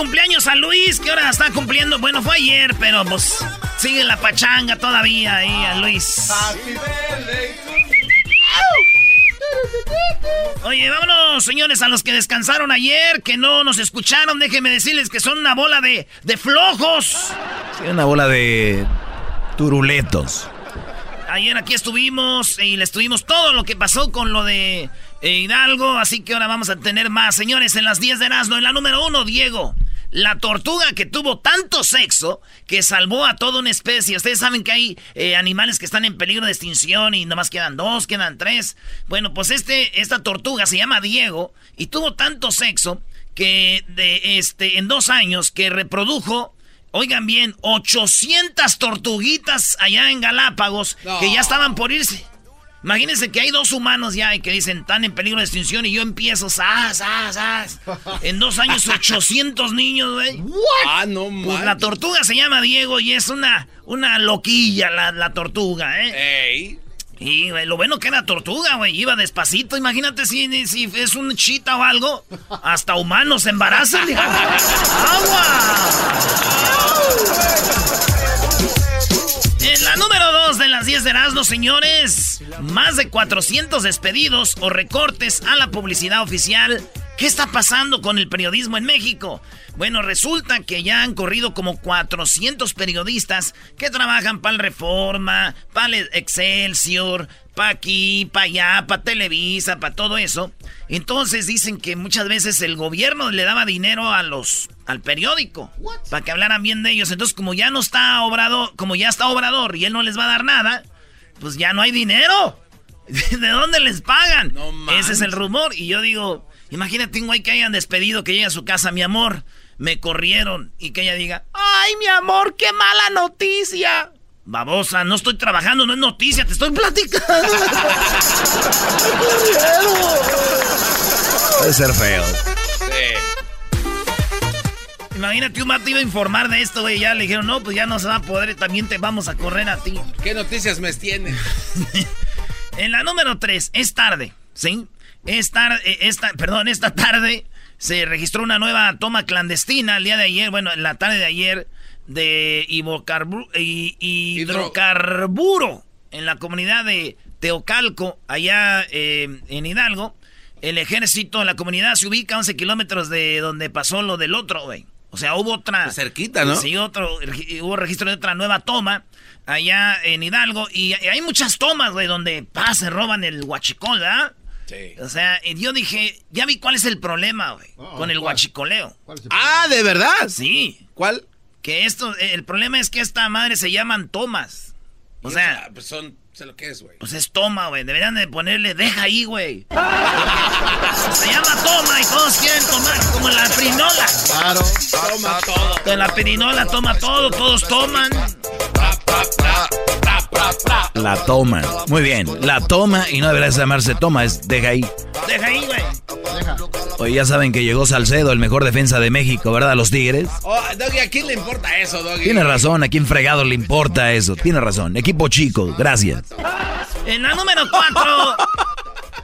cumpleaños a Luis, que ahora está cumpliendo. Bueno, fue ayer, pero pues sigue la pachanga todavía ahí a Luis. Oye, vámonos, señores, a los que descansaron ayer, que no nos escucharon, déjenme decirles que son una bola de, de flojos. Sí, una bola de turuletos. Ayer aquí estuvimos y les tuvimos todo lo que pasó con lo de eh, Hidalgo, así que ahora vamos a tener más. Señores, en las 10 de Erasmo, en la número uno, Diego. La tortuga que tuvo tanto sexo que salvó a toda una especie. Ustedes saben que hay eh, animales que están en peligro de extinción y nomás quedan dos, quedan tres. Bueno, pues este, esta tortuga se llama Diego y tuvo tanto sexo que de este, en dos años que reprodujo Oigan bien, 800 tortuguitas allá en Galápagos que ya estaban por irse. Imagínense que hay dos humanos ya y que dicen están en peligro de extinción y yo empiezo, ¡zas, zas, zas! En dos años, 800 niños, güey. Ah, no Pues la tortuga se llama Diego y es una, una loquilla la, la tortuga, ¿eh? Ey. Y güey, lo bueno que era tortuga, güey. Iba despacito. Imagínate si, si es un chita o algo. Hasta humanos se embarazan. ¡Agua! En la número 2 de las 10 de Erasmo, señores. Más de 400 despedidos o recortes a la publicidad oficial. ¿Qué está pasando con el periodismo en México? Bueno, resulta que ya han corrido como 400 periodistas que trabajan para el Reforma, para el Excelsior, para aquí, para allá, para Televisa, para todo eso. Entonces dicen que muchas veces el gobierno le daba dinero a los al periódico para que hablaran bien de ellos. Entonces, como ya no está Obrador, como ya está Obrador y él no les va a dar nada, pues ya no hay dinero. ¿De dónde les pagan? Ese es el rumor. Y yo digo, imagínate un güey que hayan despedido, que llegue a su casa, mi amor, me corrieron. Y que ella diga, ay, mi amor, qué mala noticia. Babosa, no estoy trabajando, no es noticia, te estoy platicando. Puede ser feo. Imagínate un mato iba a informar de esto, güey. Ya le dijeron, no, pues ya no se va a poder, también te vamos a correr a ti. ¿Qué noticias me tienen? En la número 3, es tarde, ¿sí? Es tarde, eh, esta, perdón, esta tarde se registró una nueva toma clandestina el día de ayer, bueno, en la tarde de ayer, de hidrocarburo, hidrocarburo en la comunidad de Teocalco, allá eh, en Hidalgo. El ejército, la comunidad se ubica a 11 kilómetros de donde pasó lo del otro, güey. O sea, hubo otra... Cerquita, ¿no? Sí, otro, hubo registro de otra nueva toma allá en Hidalgo. Y hay muchas tomas, güey, donde pa, se roban el huachicol, ¿verdad? Sí. O sea, y yo dije, ya vi cuál es el problema, güey, con el huachicoleo. Ah, ¿de verdad? Sí. ¿Cuál? Que esto, el problema es que esta madre se llaman tomas. O sea, pues son, sé lo que es, güey. pues es toma, güey. Deberían de ponerle, deja ahí, güey. se llama toma y todos quieren tomar como la pirinola. Claro. Toma todo. Con la pirinola toma todo, todos toman. La toma. Muy bien. La toma y no debería llamarse toma, es deja ahí. Deja ahí, güey. Oye, ya saben que llegó Salcedo, el mejor defensa de México, ¿verdad? Los Tigres. Oh, Doggy, ¿a quién le importa eso, Doggy? Tiene razón, ¿a quién fregado le importa eso? Tiene razón. Equipo chico, gracias. En la número 4.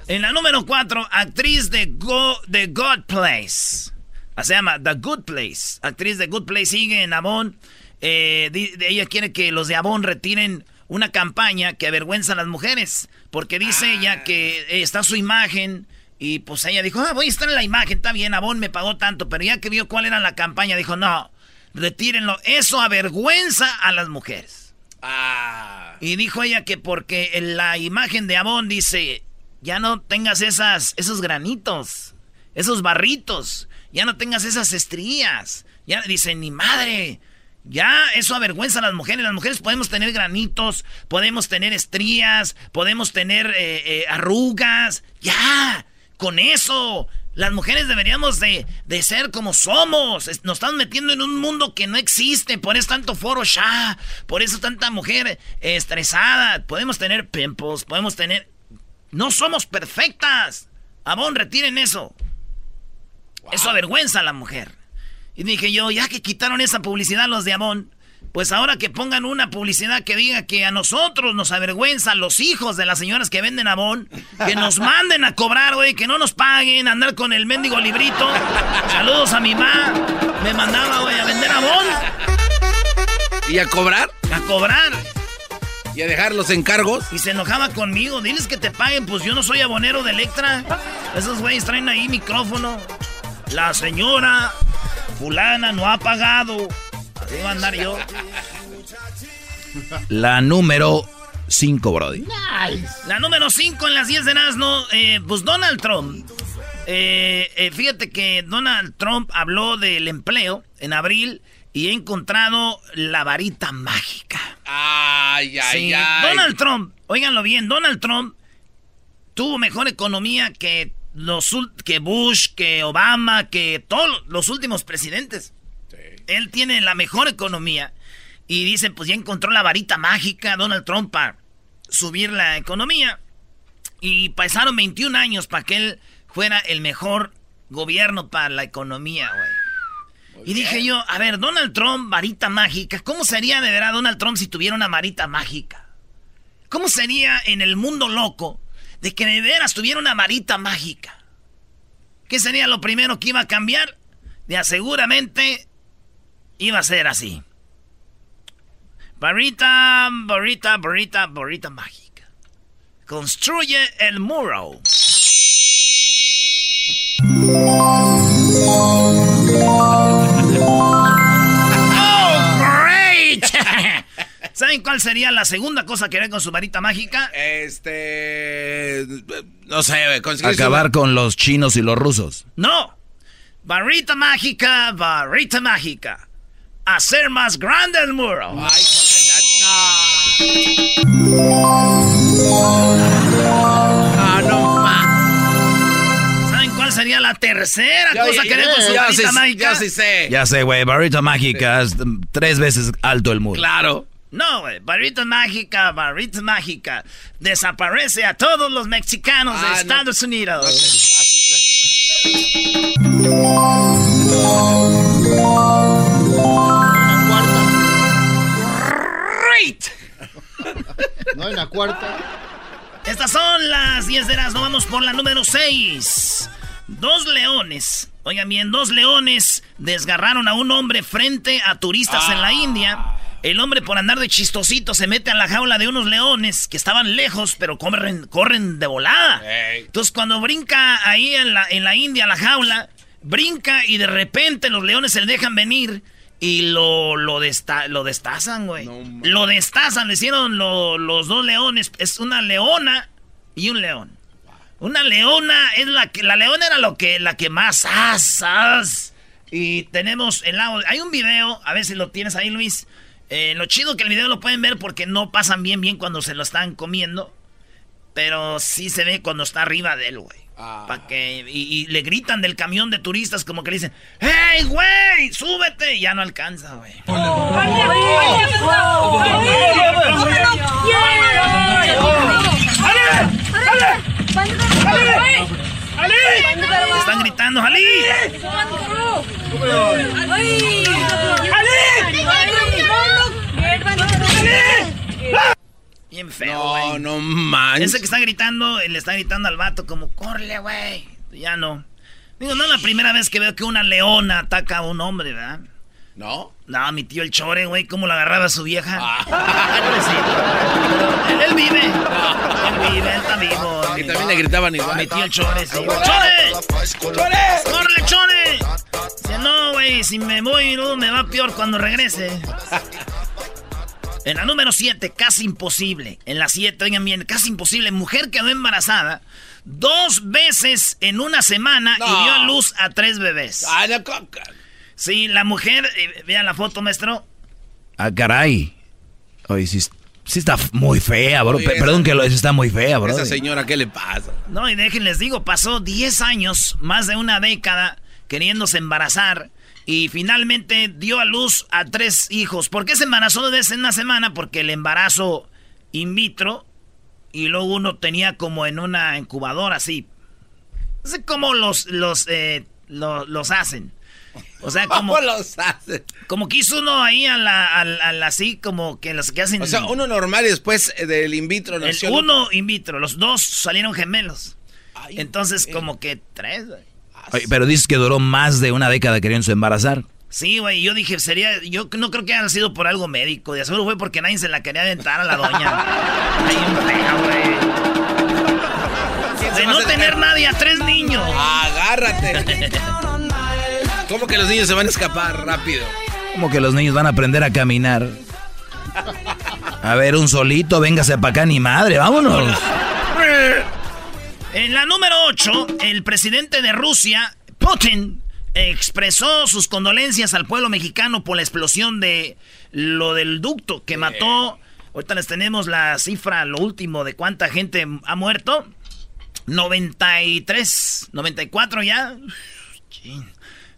en la número 4, actriz de Go, The Good Place. Ah, Se llama The Good Place. Actriz de Good Place sigue en Avon. Eh, de- ella quiere que los de Avon retiren una campaña que avergüenza a las mujeres. Porque dice ella que eh, está su imagen. Y pues ella dijo, ah, voy a estar en la imagen, está bien, Avon me pagó tanto. Pero ya que vio cuál era la campaña, dijo, no, retírenlo. Eso avergüenza a las mujeres. Ah. Y dijo ella que porque en la imagen de Avon dice, ya no tengas esas, esos granitos, esos barritos, ya no tengas esas estrías. Ya dice, ni madre, ya eso avergüenza a las mujeres. Las mujeres podemos tener granitos, podemos tener estrías, podemos tener eh, eh, arrugas. Ya, con eso. Las mujeres deberíamos de, de, ser como somos. Nos estamos metiendo en un mundo que no existe. Por eso tanto foro ya. Por eso tanta mujer estresada. Podemos tener pimples. Podemos tener... No somos perfectas. Abón, retiren eso. Eso avergüenza a la mujer. Y dije yo, ya que quitaron esa publicidad los de Amón, pues ahora que pongan una publicidad que diga que a nosotros nos avergüenza, los hijos de las señoras que venden Amón, que nos manden a cobrar, güey, que no nos paguen, andar con el mendigo librito. Saludos a mi mamá, me mandaba, güey, a vender Amón. ¿Y a cobrar? A cobrar. ¿Y a dejar los encargos? Y se enojaba conmigo. Diles que te paguen, pues yo no soy abonero de Electra. Esos güeyes traen ahí micrófono. La señora fulana no ha pagado. Así va a andar yo. La número 5, Brody. La número 5 en las 10 de Nazno, eh, pues Donald Trump. Eh, eh, fíjate que Donald Trump habló del empleo en abril y he encontrado la varita mágica. Ay, ay, ay. Donald Trump, óiganlo bien, Donald Trump tuvo mejor economía que los que Bush, que Obama, que todos los últimos presidentes. Él tiene la mejor economía. Y dicen, pues ya encontró la varita mágica Donald Trump para subir la economía. Y pasaron 21 años para que él fuera el mejor gobierno para la economía, güey. Y dije yo, a ver, Donald Trump, varita mágica, ¿cómo sería de verdad Donald Trump si tuviera una varita mágica? ¿Cómo sería en el mundo loco de que de veras tuviera una varita mágica. ¿Qué sería lo primero que iba a cambiar? Ya seguramente iba a ser así. Varita, varita, varita, varita mágica. Construye el muro. ¿Saben cuál sería la segunda cosa que haría con su varita mágica? Este. No sé, Acabar con los chinos y los rusos. No. Varita mágica, varita mágica. Hacer más grande el muro. Ay, Ah, no. ¿Saben cuál sería la tercera cosa que haría con su varita mágica? Ya sí sé. Ya sé, güey. Varita mágica es tres veces alto el muro. Claro. No, güey, barrita mágica, barrita mágica. Desaparece a todos los mexicanos de Estados Unidos. No hay una cuarta. Estas son las 10 de las, no vamos por la número 6. Dos leones, oigan bien, dos leones desgarraron a un hombre frente a turistas en la India. El hombre por andar de chistosito se mete a la jaula de unos leones que estaban lejos, pero corren, corren de volada. Entonces cuando brinca ahí en la, en la India la jaula, brinca y de repente los leones se le dejan venir y lo, lo, lo destazan, güey. lo destazan, le hicieron los dos leones. Es una leona y un león. Una leona es la que... La leona era lo que, la que más asas. Y tenemos el lado... Hay un video, a ver si lo tienes ahí, Luis. Eh, lo chido que el video lo pueden ver porque no pasan bien bien cuando se lo están comiendo. Pero sí se ve cuando está arriba de él, güey. Pa que, y, le gritan del camión de turistas como que le dicen, ¡Hey, güey! ¡Súbete! Y ya no alcanza, güey. Están gritando, ¡Jalí! Bien feo, No, no manches. Ese que está gritando, le está gritando al vato como, ¡corre, güey! Ya no. Digo, no es la primera vez que veo que una leona ataca a un hombre, ¿verdad? ¿No? No, mi tío el chore, güey, cómo lo agarraba a su vieja. Ah. él, vive. Él vive, él está vivo. Y también le gritaban igual. Mi tío el chore, sí. ¡Chore! ¡Chore! ¡Córrele, chore! Dice, no, güey, si me voy, no, me va peor cuando regrese. En la número 7, casi imposible. En la 7, oigan bien, casi imposible. Mujer quedó embarazada dos veces en una semana y dio a luz a tres bebés. Ah, Ay, sí, la mujer, eh, vean la foto, maestro. Ah, caray. Oye, sí, sí está muy fea, bro. Perdón que lo está muy fea, bro. Esa señora, ¿qué le pasa? No, y déjenles digo, pasó 10 años, más de una década, queriéndose embarazar y finalmente dio a luz a tres hijos. ¿Por qué se embarazó dos veces en una semana? Porque el embarazo in vitro y luego uno tenía como en una incubadora así. No sé cómo los, los, eh, los, hacen. O sea, como. ¿Cómo los hacen. Como que hizo uno ahí a la, a así, como que los que hacen. O sea, uno normal y después eh, del in vitro. El uno in vitro, los dos salieron gemelos. Entonces, eh. como que tres. Oye, pero dices que duró más de una década queriéndose embarazar. Sí, güey, yo dije, sería, yo no creo que haya sido por algo médico, de seguro fue porque nadie se la quería aventar a la doña. Ay, güey. De no tener nadie a tres niños. Agárrate. ¿Cómo que los niños se van a escapar rápido? ¿Cómo que los niños van a aprender a caminar? A ver, un solito, véngase para acá, ni madre, vámonos. En la número 8, el presidente de Rusia, Putin, expresó sus condolencias al pueblo mexicano por la explosión de lo del ducto que mató. Ahorita les tenemos la cifra, lo último de cuánta gente ha muerto. 93, 94 ya.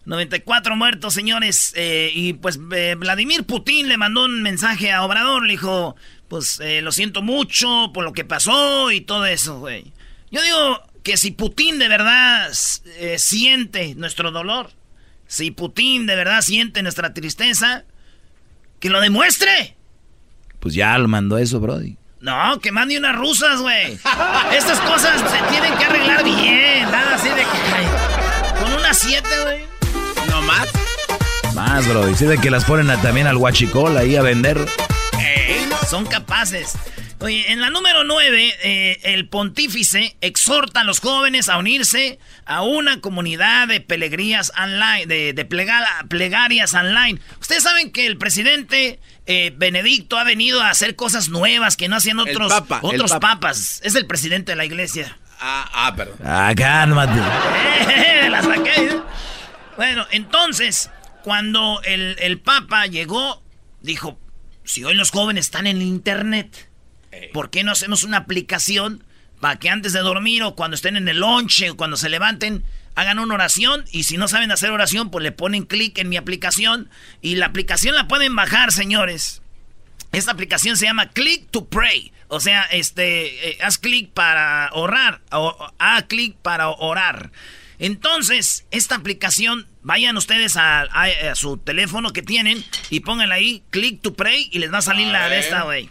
94 muertos, señores. Eh, y pues eh, Vladimir Putin le mandó un mensaje a Obrador. Le dijo, pues eh, lo siento mucho por lo que pasó y todo eso, güey. Yo digo que si Putin de verdad eh, siente nuestro dolor, si Putin de verdad siente nuestra tristeza, que lo demuestre. Pues ya lo mandó eso, Brody. No, que mande unas rusas, güey. Estas cosas se tienen que arreglar bien. Nada así de que. Con unas siete, güey. No más. Más, Brody. Sí, de que las ponen también al guachicol ahí a vender. Eh, son capaces. Oye, en la número 9, eh, el pontífice exhorta a los jóvenes a unirse a una comunidad de pelegrías online, de, plegarias online. Ustedes saben que el presidente eh, Benedicto ha venido a hacer cosas nuevas que no hacían otros, papa, otros papas. Es el presidente de la iglesia. Ah, ah perdón. Ah, cálmate. Eh, la saqué. Bueno, entonces, cuando el, papa llegó, dijo, si hoy los jóvenes están en internet ¿Por qué no hacemos una aplicación para que antes de dormir o cuando estén en el lonche o cuando se levanten, hagan una oración y si no saben hacer oración, pues le ponen clic en mi aplicación y la aplicación la pueden bajar, señores. Esta aplicación se llama Click to Pray. O sea, este, eh, haz clic para orar. O, haz clic para orar. Entonces, esta aplicación, vayan ustedes a, su teléfono que tienen y pónganla ahí, Click to Pray y les va a salir la de esta, güey.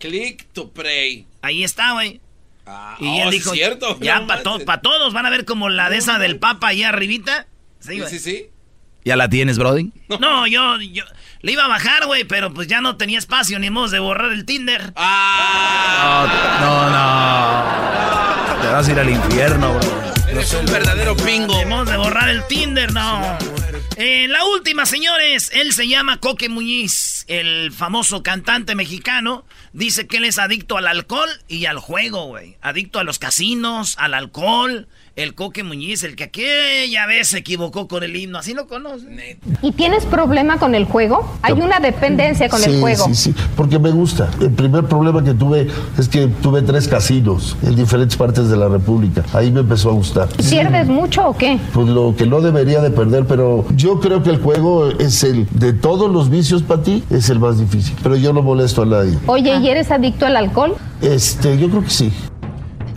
Click to Pray. Ahí está, güey. Ah, y él oh, dijo, ya para todos, van a ver como la de esa del Papa ahí arribita. Sí, sí, sí, sí. ¿Ya la tienes, Brody? No, yo, yo le iba a bajar, güey, pero pues ya no tenía espacio ni modo de borrar el Tinder. Ah, no, no. Te vas a ir al infierno, bro. Eres un verdadero pingo. Ni modo de borrar el Tinder, no. Eh, la última, señores. Él se llama Coque Muñiz, el famoso cantante mexicano. Dice que él es adicto al alcohol y al juego, güey. Adicto a los casinos, al alcohol el Coque Muñiz, el que aquella vez se equivocó con el himno, así lo conoce. ¿Y tienes problema con el juego? Hay una dependencia con el juego. Sí, sí, porque me gusta. El primer problema que tuve es que tuve tres casinos en diferentes partes de la República. Ahí me empezó a gustar. ¿Pierdes mucho o qué? Pues lo que no debería de perder, pero yo creo que el juego es el de todos los vicios para ti, es el más difícil. Pero yo no molesto a nadie. Oye, ¿y ah. eres adicto al alcohol? Este, yo creo que sí.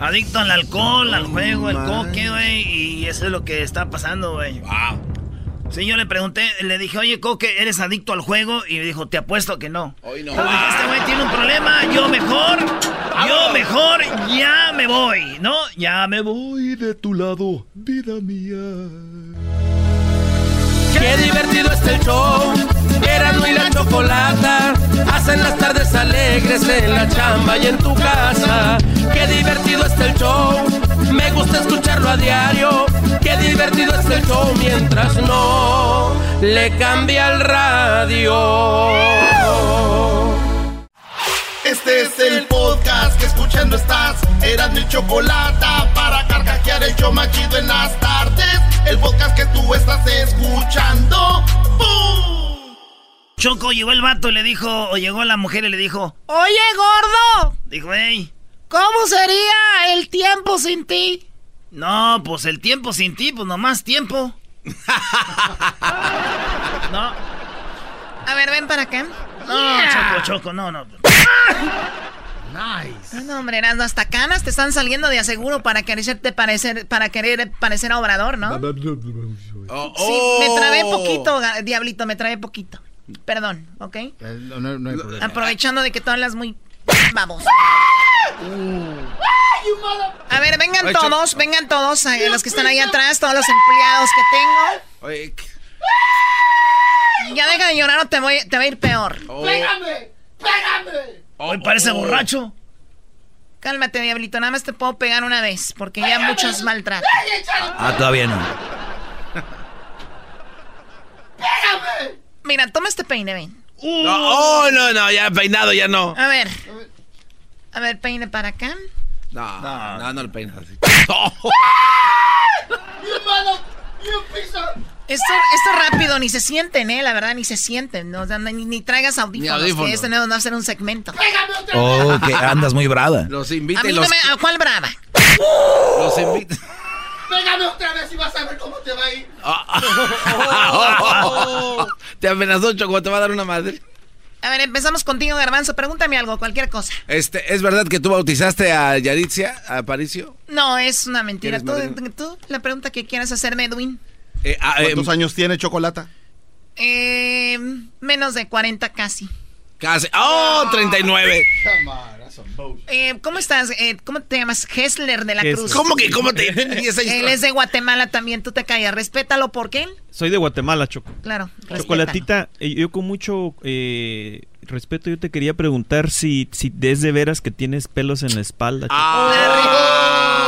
Adicto al alcohol, al juego, al coque, güey. Y eso es lo que está pasando, güey. Wow. Sí, yo le pregunté, le dije, oye, Coque, ¿eres adicto al juego? Y me dijo, te apuesto que no. Hoy no. Este güey tiene un problema, yo mejor, yo mejor, ya me voy, ¿no? Ya me voy de tu lado, vida mía. Qué divertido está el show. Erasmo y la chocolata hacen las tardes alegres en la chamba y en tu casa. Qué divertido está el show. Me gusta escucharlo a diario. Qué divertido está el show mientras no le cambia el radio. Este es el podcast que escuchando estás. Eran mi chocolate para carcajear el yo machido en las tardes. El podcast que tú estás escuchando. ¡Bum! Choco llegó el vato y le dijo, o llegó la mujer y le dijo, Oye, gordo. Dijo, hey. ¿Cómo sería el tiempo sin ti? No, pues el tiempo sin ti, pues nomás tiempo. no. A ver, ven para acá. No. Choco, Choco, no, no. Pues Nice. No, hombre, hasta canas te están saliendo de aseguro para quererte parecer, para querer parecer a Obrador, ¿no? Oh, Sí, me oh. trabé poquito, diablito, me trabé poquito. Perdón, ¿ok? Eh, No, no- no hay problema. Aprovechando de que tú hablas muy... Vamos. A ver, vengan todos, vengan todos, eh, los que están ahí atrás, todos los empleados que tengo. Ya deja de llorar o te, voy, te va a ir peor. Oh. ¡Pégame! ¡Pégame! Hoy parece borracho. Cálmate, diablito, nada más te puedo pegar una vez, porque ya muchos maltratan. Ah, todavía no. Mira, toma este peine, ven. No, oh, no, no, ya peinado, ya no. A ver. A ver, peine para acá. No, no, no, le peinas así. ¡You mother... ¡You piece of... Esto, esto rápido ni se sienten, ¿eh? La verdad, ni se sienten. No, O sea, ni, ni traigas audífonos, Ni audífonos. que este no no va a ser un segmento. ¡Pégame otra vez! Oh, que andas muy brava. Los A invita mí no me... ¿A cuál brava? los invita. ¡Pégame otra vez y vas a ver cómo te va a ir! Te amenazó, Choco, te va a dar una madre. A ver, empezamos contigo, Garbanzo. Pregúntame algo, cualquier cosa. Este, ¿es verdad que tú bautizaste a Yaritzia, a Aparicio? No, es una mentira. ¿Quieres Tú, tú, la pregunta que quieras hacerme, Edwin. Eh, ah, eh, ¿Cuántos años tiene Chocolata? Eh, menos de 40 casi. casi. ¡Oh, 39! Come on, that's some bullshit. Eh, ¿Cómo estás? Eh, ¿Cómo te llamas? Hessler de la Hessler. Cruz. ¿Cómo que, cómo te.? 10 años. Él es de Guatemala también, tú te callas. Respétalo, ¿por qué? Soy de Guatemala, Choco. Claro, respétalo. Chocolatita, eh, yo con mucho eh, respeto, yo te quería preguntar si, si es de veras que tienes pelos en la espalda. Choco. Ah.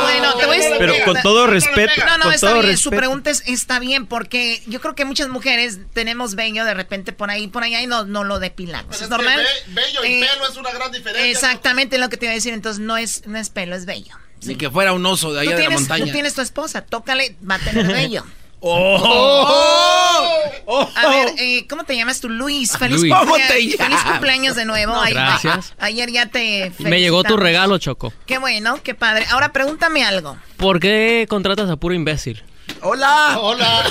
Decir- Pero con todo respeto, No, no, con está todo bien. Su respeto. pregunta es- está bien porque yo creo que muchas mujeres tenemos vello de repente por ahí, por allá y no, no lo depilamos. Pero ¿Es es normal? que be- bello y Eh, pelo es una gran diferencia. Exactamente lo que te iba a decir. Entonces no es, no es pelo, es vello. Ni que fuera un oso de allá de la tienes, montaña. tú tienes tu esposa, tócale, va a tener vello. ¡Oh! A ver, eh, ¿cómo te llamas tú? Luis. Feliz, Luis. ¿Cómo cumplea- te feliz cumpleaños de nuevo. Ay- Gracias. a- ayer ya te Me llegó tu regalo, Choco. Qué bueno, qué padre. Ahora pregúntame algo. ¿Por qué contratas a puro imbécil? ¡Hola! Hola,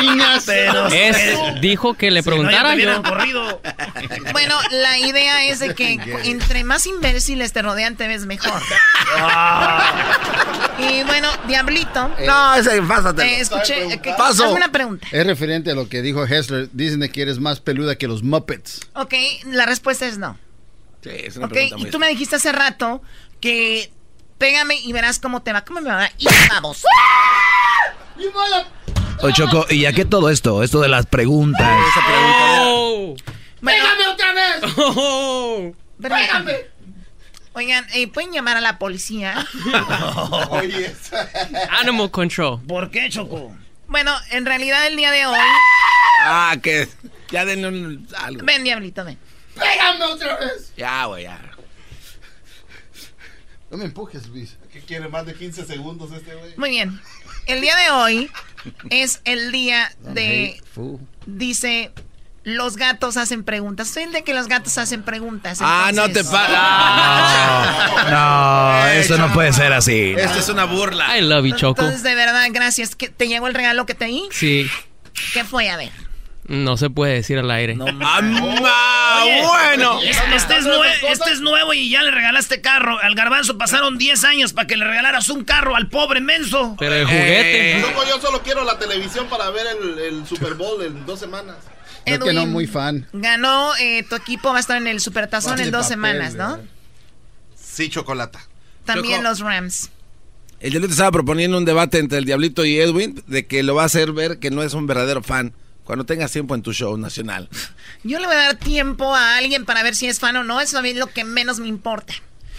Piñas. Pero Es, dijo que le si no, ya preguntara te hubieran yo. corrido. Bueno, la idea es de que entre más imbéciles te rodean, te ves mejor. y bueno, Diablito, No, ese, pásate. eh, escuché. eh, que- Paso. hazme una pregunta. Es referente a lo que dijo Hessler. Dicen de que eres más peluda que los Muppets. Ok, la respuesta es no. Sí, es una Ok, pregunta y tú me dijiste hace rato que pégame y verás cómo te va. ¿Cómo me va? Y vamos. Oye, Choco, ¿y a qué todo esto? Esto de las preguntas. ¡Oh! Bueno, ¡Pégame otra vez! ¡Oh! permítanme. Oigan, eh, ¿pueden llamar a la policía? Oye, Animal control. ¿Por qué, Choco? Bueno, en realidad el día de hoy... Ah, que. Ya denle un, algo. Ven, Diablito, ven. ¡Pégame otra vez! Ya, güey, ya. No me empujes, Luis. ¿Qué quiere más de 15 segundos este güey? Muy bien. El día de hoy es el día de... Dice... Los gatos hacen preguntas. Soy el de que los gatos hacen preguntas. Ah, no te entonces- paras. No, eso no puede ser así. Esto es una burla. I love you, Choco. Entonces, de verdad, gracias. ¿Qué- ¿Te llegó el regalo que te di? Sí, ¿Qué fue? A ver. No se puede decir al aire. ¡Ah, bueno! Este es, nue- este es nuevo y ya le regalaste carro. Al garbanzo pasaron 10 años para que le regalaras un carro al pobre menso. Pero el juguete. Eh. Yo solo quiero la televisión para ver el, el Super Bowl en dos semanas. Que no Edwin, muy fan. Ganó, eh, tu equipo va a estar en el Supertazón en dos papel, semanas, ¿no? Sí, Chocolata. También Choco. los Rams. El Diablito estaba proponiendo un debate entre el Diablito y Edwin de que lo va a hacer ver que no es un verdadero fan cuando tengas tiempo en tu show nacional. Yo le voy a dar tiempo a alguien para ver si es fan o no. Eso a mí es lo que menos me importa.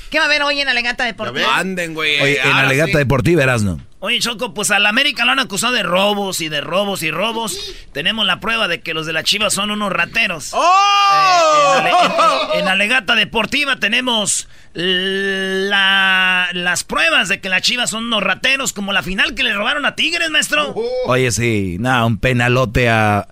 ¿Qué va a haber hoy en Alegata Deportiva? Anden, güey. Oye, en ahora la legata sí. deportiva, Erasno. Oye, Choco, pues al América lo han acusado de robos y de robos y robos. Tenemos la prueba de que los de la Chivas son unos rateros. ¡Oh! En, ale- en- en Alegata Deportiva tenemos la- las pruebas de que las Chivas son unos rateros, como la final que le robaron a Tigres, maestro. Oye, sí, nada, un penalote a,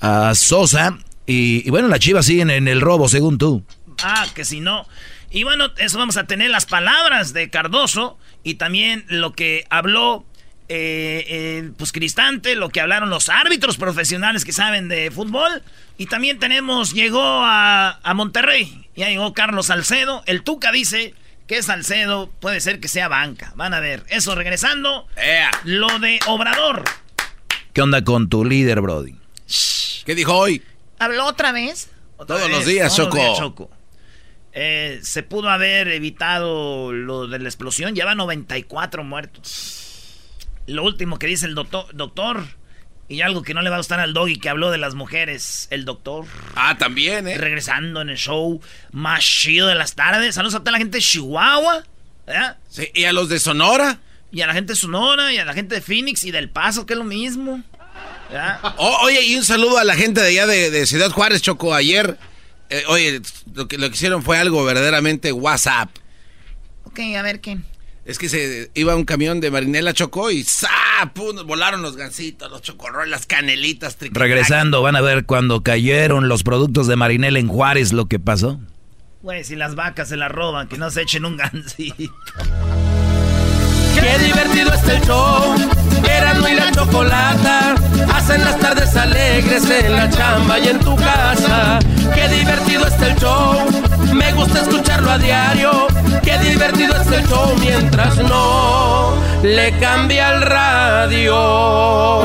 a Sosa. Y, y bueno, las chivas siguen en el robo, según tú. Ah, que si no. Y bueno, eso vamos a tener las palabras de Cardoso y también lo que habló eh, eh, pues Cristante, lo que hablaron los árbitros profesionales que saben de fútbol. Y también tenemos, llegó a, a Monterrey, ya llegó Carlos Salcedo. El Tuca dice que Salcedo puede ser que sea banca. Van a ver. Eso regresando. Lo de Obrador. ¿Qué onda con tu líder, Brody? ¿Qué dijo hoy? ¿Habló otra vez? Otra Todos vez, los días, todos los Choco. días, Choco. Eh, se pudo haber evitado lo de la explosión. Lleva 94 muertos. Lo último que dice el doctor, doctor y algo que no le va a gustar al doggy que habló de las mujeres, el doctor. Ah, también, ¿eh? Regresando en el show más chido de las tardes. Saludos a toda la gente de Chihuahua. ¿verdad? Sí, ¿Y a los de Sonora? Y a la gente de Sonora, y a la gente de Phoenix y del Paso, que es lo mismo. Oh, oye, y un saludo a la gente de allá de, de Ciudad Juárez, Choco. Ayer, eh, oye, lo que, lo que hicieron fue algo verdaderamente WhatsApp. Ok, a ver qué. Es que se iba un camión de Marinela Chocó y ¡zap! Pum, Volaron los gansitos, los chocorroles, las canelitas. Regresando, van a ver cuando cayeron los productos de Marinela en Juárez lo que pasó. Güey, si las vacas se las roban, que no se echen un gansito. Qué divertido está el show. Erasmo y la chocolata hacen las tardes alegres en la chamba y en tu casa. Qué divertido está el show. Me gusta escucharlo a diario. Qué divertido está el show mientras no le cambia el radio.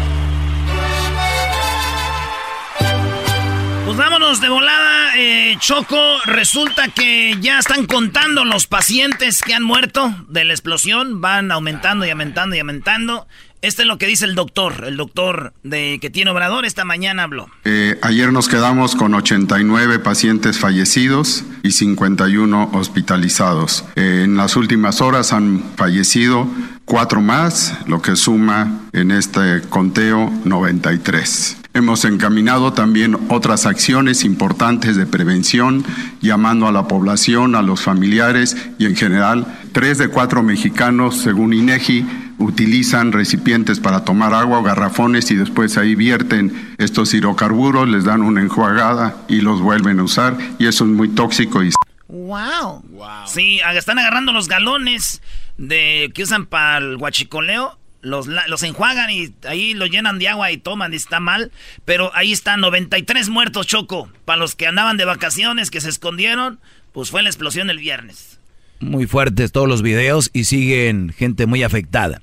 vámonos de volada, eh, Choco. Resulta que ya están contando los pacientes que han muerto de la explosión. Van aumentando y aumentando y aumentando. Este es lo que dice el doctor. El doctor de que tiene Obrador esta mañana habló. Eh, ayer nos quedamos con 89 pacientes fallecidos y 51 hospitalizados. Eh, en las últimas horas han fallecido cuatro más, lo que suma en este conteo 93. Hemos encaminado también otras acciones importantes de prevención, llamando a la población, a los familiares y en general, tres de cuatro mexicanos, según INEGI, utilizan recipientes para tomar agua o garrafones y después ahí vierten estos hidrocarburos, les dan una enjuagada y los vuelven a usar y eso es muy tóxico y Wow. Sí, ag- están agarrando los galones de que usan para el guachicoleo. Los, los enjuagan y ahí lo llenan de agua y toman y está mal. Pero ahí están 93 muertos, Choco. Para los que andaban de vacaciones, que se escondieron, pues fue la explosión el viernes. Muy fuertes todos los videos y siguen gente muy afectada.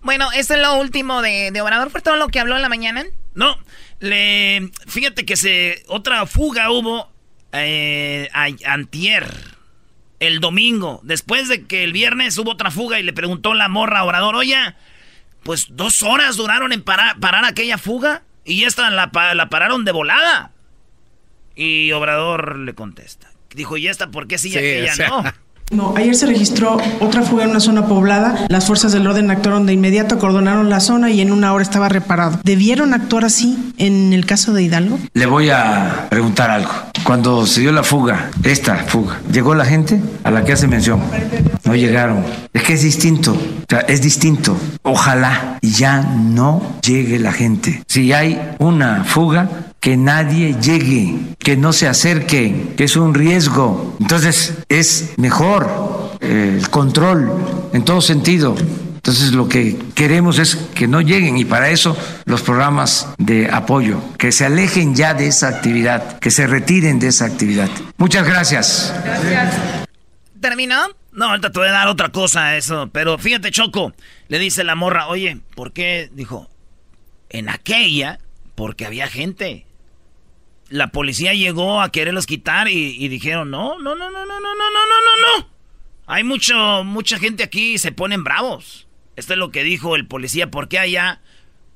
Bueno, esto es lo último de, de Obrador. ¿Fue todo lo que habló en la mañana? No, le, fíjate que se otra fuga hubo eh, a- antier, el domingo, después de que el viernes hubo otra fuga y le preguntó la morra a Obrador, oye, pues dos horas duraron en parar, parar aquella fuga y esta la, la pararon de volada. Y Obrador le contesta, dijo, ¿y esta por qué sí Sí, aquella o sea. no? No, ayer se registró otra fuga en una zona poblada. Las fuerzas del orden actuaron de inmediato, acordonaron la zona y en una hora estaba reparado. ¿Debieron actuar así en el caso de Hidalgo? Le voy a preguntar algo. Cuando se dio la fuga, esta fuga, ¿llegó la gente a la que hace mención? No llegaron. Es que es distinto. O sea, es distinto. Ojalá ya no llegue la gente. Si hay una fuga, que nadie llegue, que no se acerque, que es un riesgo. Entonces es mejor eh, el control en todo sentido. Entonces lo que queremos es que no lleguen y para eso los programas de apoyo, que se alejen ya de esa actividad, que se retiren de esa actividad. Muchas gracias. ¿Terminó? No, ahorita te voy a dar otra cosa a eso. Pero fíjate, Choco, le dice la morra, oye, ¿por qué? Dijo, en aquella, porque había gente. La policía llegó a quererlos quitar y, y dijeron, no, no, no, no, no, no, no, no, no, no, no. Hay mucho, mucha gente aquí y se ponen bravos. Esto es lo que dijo el policía, ¿por qué allá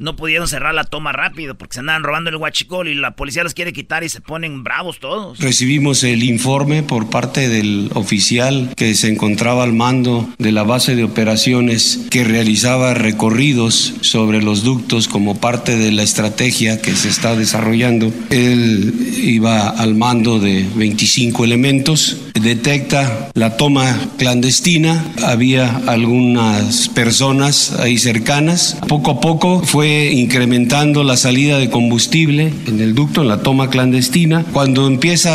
no pudieron cerrar la toma rápido porque se andaban robando el huachicol y la policía los quiere quitar y se ponen bravos todos. Recibimos el informe por parte del oficial que se encontraba al mando de la base de operaciones que realizaba recorridos sobre los ductos como parte de la estrategia que se está desarrollando. Él iba al mando de 25 elementos, detecta la toma clandestina, había algunas personas ahí cercanas. Poco a poco fue incrementando la salida de combustible en el ducto, en la toma clandestina. Cuando empieza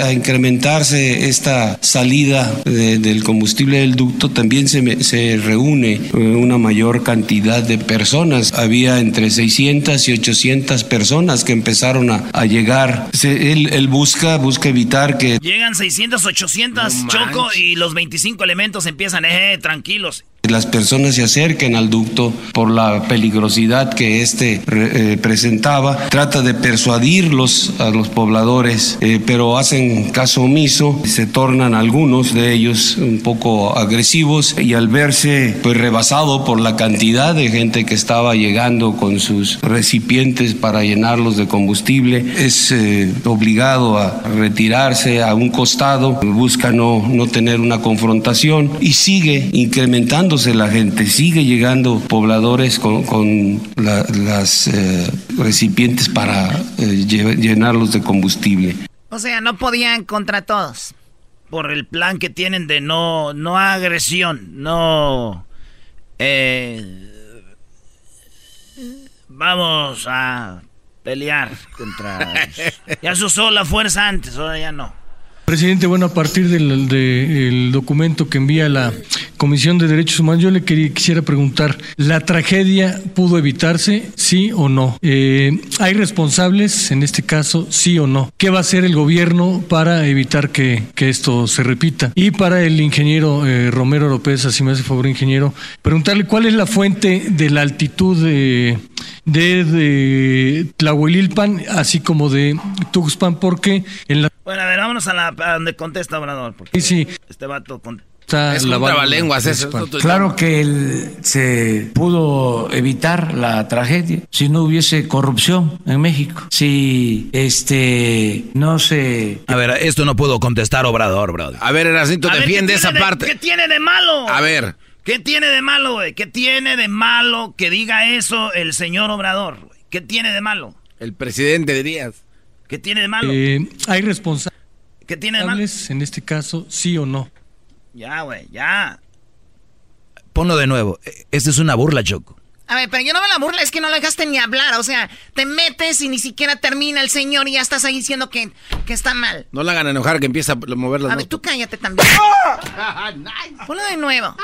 a, a incrementarse esta salida de- del combustible del ducto, también se, me- se reúne eh, una mayor cantidad de personas. Había entre 600 y 800 personas que empezaron a, a llegar. Se- él, él busca, busca evitar que Llegan 600, 800, No Choco, y los 25 elementos empiezan, eh, tranquilos. Las personas se acerquen al ducto por la peligrosidad que éste eh, presentaba. Trata de persuadirlos a los pobladores, eh, pero hacen caso omiso. Se tornan algunos de ellos un poco agresivos y al verse pues rebasado por la cantidad de gente que estaba llegando con sus recipientes para llenarlos de combustible, es eh, obligado a retirarse a un costado, busca no, no tener una confrontación y sigue incrementándose la gente, sigue llegando pobladores con, con la- las eh, recipientes para eh, lle- llenarlos de combustible. O sea, no podían contra todos. Por el plan que tienen de no, no agresión, no... eh, vamos a pelear contra... Ya se usó la fuerza antes, ahora ya no. Presidente, bueno, a partir del, documento que envía la Comisión de Derechos Humanos, yo le quería- quisiera preguntar, ¿la tragedia pudo evitarse, sí o no? Eh, ¿Hay responsables en este caso, sí o no? ¿Qué va a hacer el gobierno para evitar que, esto se repita? Y para el ingeniero eh, Romero López, así me hace favor, ingeniero, preguntarle cuál es la fuente de la altitud de, de, de Tlahuelilpan, así como de Tuxpan, porque en la... Bueno, a ver, vámonos a, la, a donde contesta Obrador. Porque Sí, sí. Este vato con... Está Es trabalenguas la eso. principal. Claro que el- se pudo evitar la tragedia si no hubiese corrupción en México, si este no se A ver, esto no pudo contestar Obrador, brother. A ver, Erasito, defiende ¿qué esa de- parte. ¿Qué tiene de malo? A ver. ¿Qué tiene de malo, güey? ¿Qué tiene de malo que diga eso el señor Obrador? güey? ¿Qué tiene de malo? El presidente dirías. ¿Qué tiene de malo? Eh, ¿Hay responsables ¿Qué tiene de malo? en este caso, sí o no? Ya, güey, ya. Ponlo de nuevo. Esta es una burla, Choco. A ver, pero yo no me la burla, es que no lo dejaste ni hablar. O sea, te metes y ni siquiera termina el señor y ya estás ahí diciendo que, que está mal. No la hagan enojar que empieza a mover las A ver, tú cállate también. Ponlo de nuevo.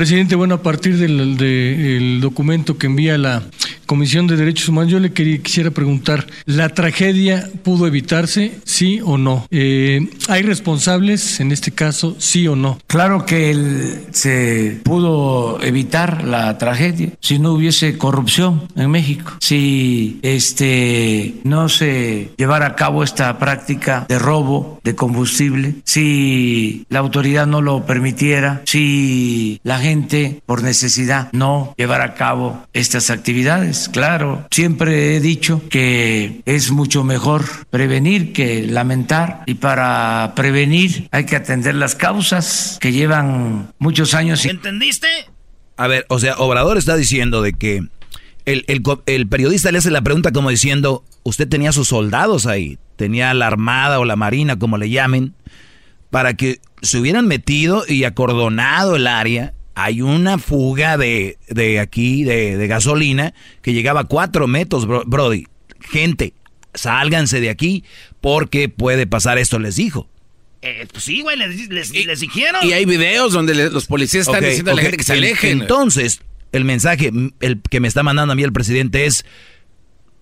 Presidente, bueno, a partir del, documento que envía la Comisión de Derechos Humanos, yo le quería, quisiera preguntar, ¿la tragedia pudo evitarse, sí o no? Eh, ¿Hay responsables en este caso, sí o no? Claro que se pudo evitar la tragedia si no hubiese corrupción en México, si este no se llevara a cabo esta práctica de robo de combustible, si la autoridad no lo permitiera, si la gente por necesidad no llevara a cabo estas actividades. Claro, siempre he dicho que es mucho mejor prevenir que lamentar y para prevenir hay que atender las causas que llevan muchos años. y- ¿Entendiste? A ver, o sea, Obrador está diciendo de que el, el el periodista le hace la pregunta como diciendo, usted tenía sus soldados ahí, tenía la armada o la marina, como le llamen, para que se hubieran metido y acordonado el área. Hay una fuga de, de aquí, de, de gasolina, que llegaba a cuatro metros, bro- Brody. Gente, sálganse de aquí porque puede pasar esto, les dijo. Eh, pues sí, güey, les, les- les dijeron. Y hay videos donde le- los policías están diciendo a la gente que se En- alejen. Entonces, el mensaje el que me está mandando a mí el presidente es,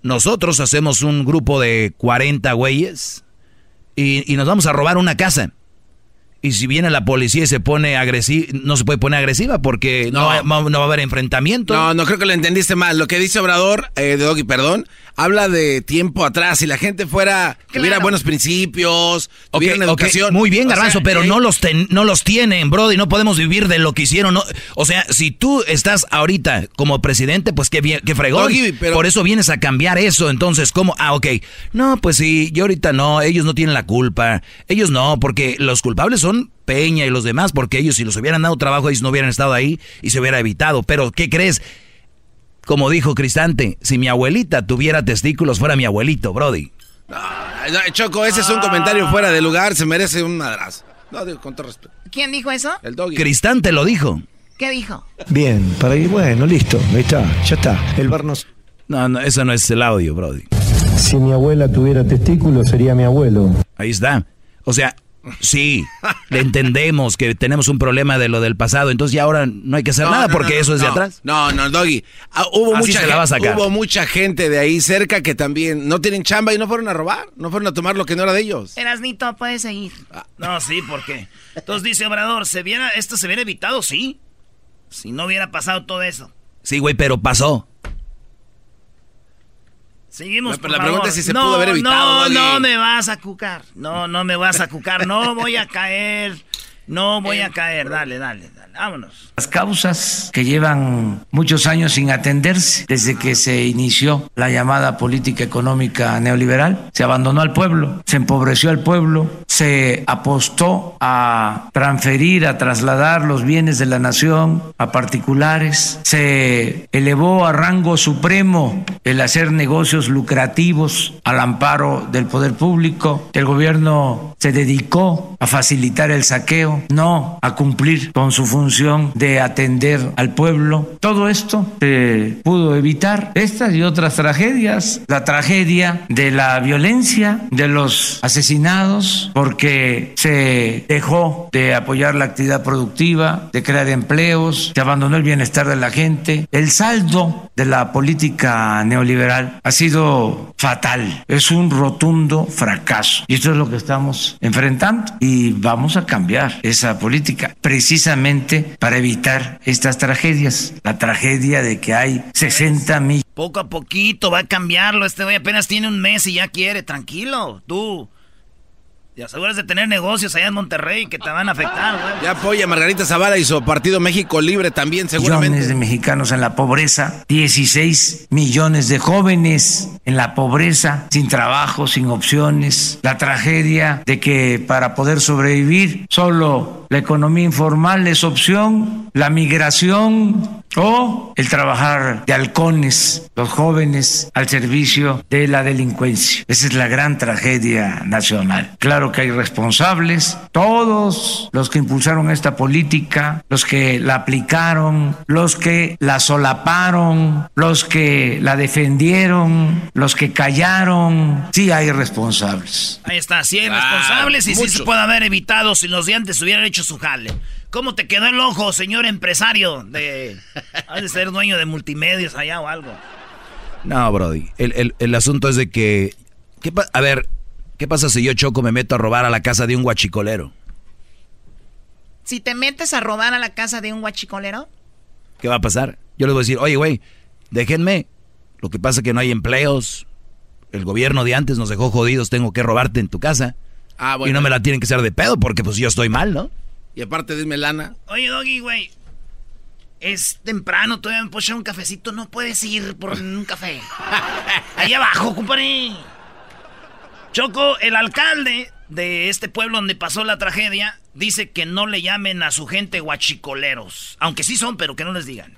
nosotros hacemos un grupo de 40 güeyes y, y nos vamos a robar una casa. Y si viene la policía y se pone agresiva, no se puede poner agresiva porque no, va, no va a haber enfrentamiento. No, no creo que lo entendiste mal. Lo que dice Obrador, eh, de Doggy, perdón, habla de tiempo atrás. Si la gente fuera, tuviera buenos principios, tuviera Ok, una ok, educación. muy bien, O sea, Garbanzo, pero eh, no los ten- no los tienen, Brody. No podemos vivir de lo que hicieron. no- o sea, si tú estás ahorita como presidente, pues qué, bien, qué fregón. Doggy, pero- Por eso vienes a cambiar eso. Entonces, ¿cómo? Ah, ok. No, pues sí, yo ahorita no. Ellos no tienen la culpa. Ellos no, porque los culpables son Peña y los demás, porque ellos si los hubieran dado trabajo, ellos no hubieran estado ahí y se hubiera evitado. Pero, ¿qué crees? Como dijo Cristante, si mi abuelita tuviera testículos, fuera mi abuelito, Brody. No, Choco, ese es un comentario fuera de lugar, se merece un madrazo. No, digo, con todo respeto. ¿Quién dijo eso? El Doggy. Cristante lo dijo. ¿Qué dijo? Bien, para ir, bueno, listo, ahí está, ya está. El bar nos... No, no, eso no es el audio, Brody. Si mi abuela tuviera testículos, sería mi abuelo. Ahí está. O sea, sí, le entendemos que tenemos un problema de lo del pasado, entonces ya ahora no hay que hacer No, nada no, porque no, eso es de no. atrás. No, no, Doggy. Ah, hubo, Así mucha se la va a gen- sacar. hubo mucha gente de ahí cerca que también no tienen chamba y no fueron a robar, no fueron a tomar lo que no era de ellos. Erasnito, puedes seguir. No, sí, ¿por qué? Entonces dice Obrador, ¿se viera, ¿esto se hubiera evitado? Sí. Si no hubiera pasado todo eso. Sí, güey, pero pasó. Seguimos, No, pero por la favor. pregunta es si se no, pudo haber evitado, No, Doggy. no me vas a cucar. No, no me vas a cucar. No voy a caer. No voy a caer. Dale, dale, dale. Vámonos. Las causas que llevan muchos años sin atenderse desde que se inició la llamada política económica neoliberal. Se abandonó al pueblo, se empobreció al pueblo, se apostó a transferir, a trasladar los bienes de la nación a particulares, se elevó a rango supremo el hacer negocios lucrativos al amparo del poder público. El gobierno se dedicó a facilitar el saqueo, no a cumplir con su función de atender al pueblo. Todo esto se pudo evitar. Estas y otras tragedias, la tragedia de la violencia, de los asesinados, porque se dejó de apoyar la actividad productiva, de crear empleos, se abandonó el bienestar de la gente. El saldo de la política neoliberal ha sido fatal. Es un rotundo fracaso. Y esto es lo que estamos enfrentando. Y vamos a cambiar esa política precisamente para evitar estas tragedias. La tragedia de que hay 60 millones. Poco a poquito va a cambiarlo. Este güey apenas tiene un mes y ya quiere. Tranquilo, tú. Te aseguras de tener negocios allá en Monterrey que te van a afectar, güey. Ya apoya a Margarita Zavala y su partido México Libre también, seguramente. millones de mexicanos en la pobreza, 16 millones de jóvenes en la pobreza, sin trabajo, sin opciones, la tragedia de que para poder sobrevivir solo la economía informal es opción, la migración o el trabajar de halcones, los jóvenes al servicio de la delincuencia. Esa es la gran tragedia nacional. Claro que hay responsables, todos los que impulsaron esta política, los que la aplicaron, los que la solaparon, los que la defendieron, los que callaron. Sí hay responsables. Ahí está, sí hay Ah, responsables y sí se puede haber evitado si los de antes hubieran hecho su jale. ¿Cómo te quedó el ojo, señor empresario? De, has de ser dueño de multimedios allá o algo. No, Brody. El, el- el asunto es de que. ¿qué pa- a ver, ¿qué pasa si yo choco me meto a robar a la casa de un guachicolero? Si te metes a robar a la casa de un guachicolero, ¿Qué va a pasar? Yo les voy a decir, oye, güey, déjenme. Lo que pasa es que no hay empleos. El gobierno de antes nos dejó jodidos, tengo que robarte en tu casa. Ah, bueno. Y no me la tienen que hacer de pedo porque pues yo estoy mal, ¿no? Y aparte, dime lana. Oye, Doggy, güey. Es temprano, todavía me puedo echar un cafecito. No puedes ir por un café. Ahí abajo, compadre. Choco, el alcalde de este pueblo donde pasó la tragedia dice que no le llamen a su gente guachicoleros. Aunque sí son, pero que no les digan.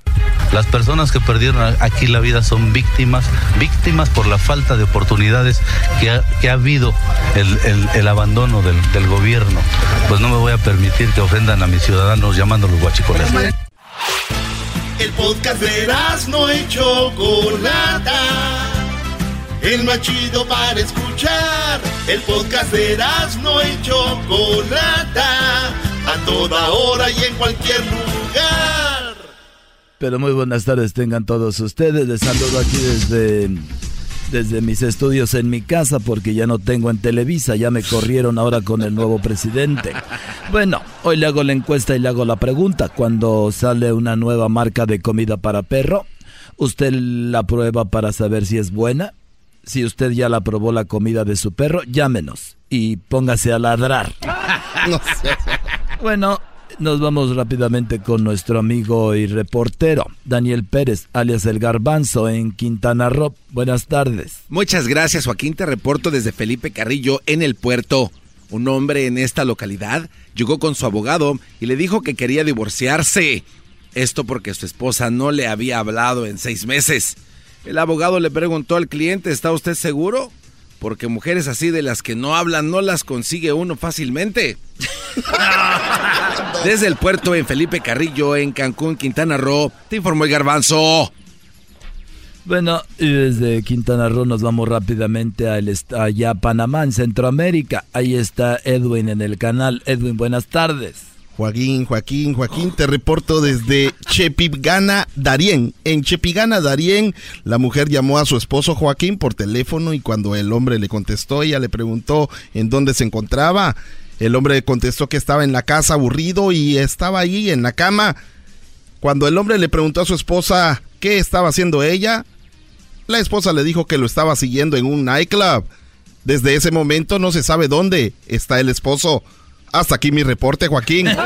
Las personas que perdieron aquí la vida son víctimas, víctimas por la falta de oportunidades que ha, que ha habido el, el- abandono del, del gobierno. Pues no me voy a permitir que ofendan a mis ciudadanos llamándolos guachicoleros. El podcast de no y Chocolata. El más chido para escuchar. El podcast de no y Chocolata. A toda hora y en cualquier lugar. Pero muy buenas tardes tengan todos ustedes. Les saludo aquí desde desde mis estudios en mi casa porque ya no tengo en Televisa, ya me corrieron ahora con el nuevo presidente. Bueno, hoy le hago la encuesta y le hago la pregunta. Cuando sale una nueva marca de comida para perro, ¿usted la prueba para saber si es buena? Si usted ya la probó la comida de su perro, llámenos y póngase a ladrar. No sé. Bueno, nos vamos rápidamente con nuestro amigo y reportero, Daniel Pérez, alias El Garbanzo, en Quintana Roo. Buenas tardes. Muchas gracias, Joaquín. Te reporto desde Felipe Carrillo en el puerto. Un hombre en esta localidad llegó con su abogado y le dijo que quería divorciarse. Esto porque su esposa no le había hablado en seis meses. El abogado le preguntó al cliente, ¿está usted seguro? Porque mujeres así de las que no hablan no las consigue uno fácilmente. Desde el puerto en Felipe Carrillo, en Cancún, Quintana Roo, te informó el garbanzo. Bueno, y desde Quintana Roo nos vamos rápidamente a allá a Panamá, en Centroamérica. Ahí está Edwin en el canal. Edwin, buenas tardes. Joaquín, Joaquín, Joaquín, te reporto desde Chepigana, Darién. En Chepigana, Darién, la mujer llamó a su esposo Joaquín por teléfono y cuando el hombre le contestó, ella le preguntó en dónde se encontraba. El hombre contestó que estaba en la casa aburrido y estaba ahí en la cama. Cuando el hombre le preguntó a su esposa qué estaba haciendo ella, la esposa le dijo que lo estaba siguiendo en un nightclub. Desde ese momento no se sabe dónde está el esposo. Hasta aquí mi reporte, Joaquín.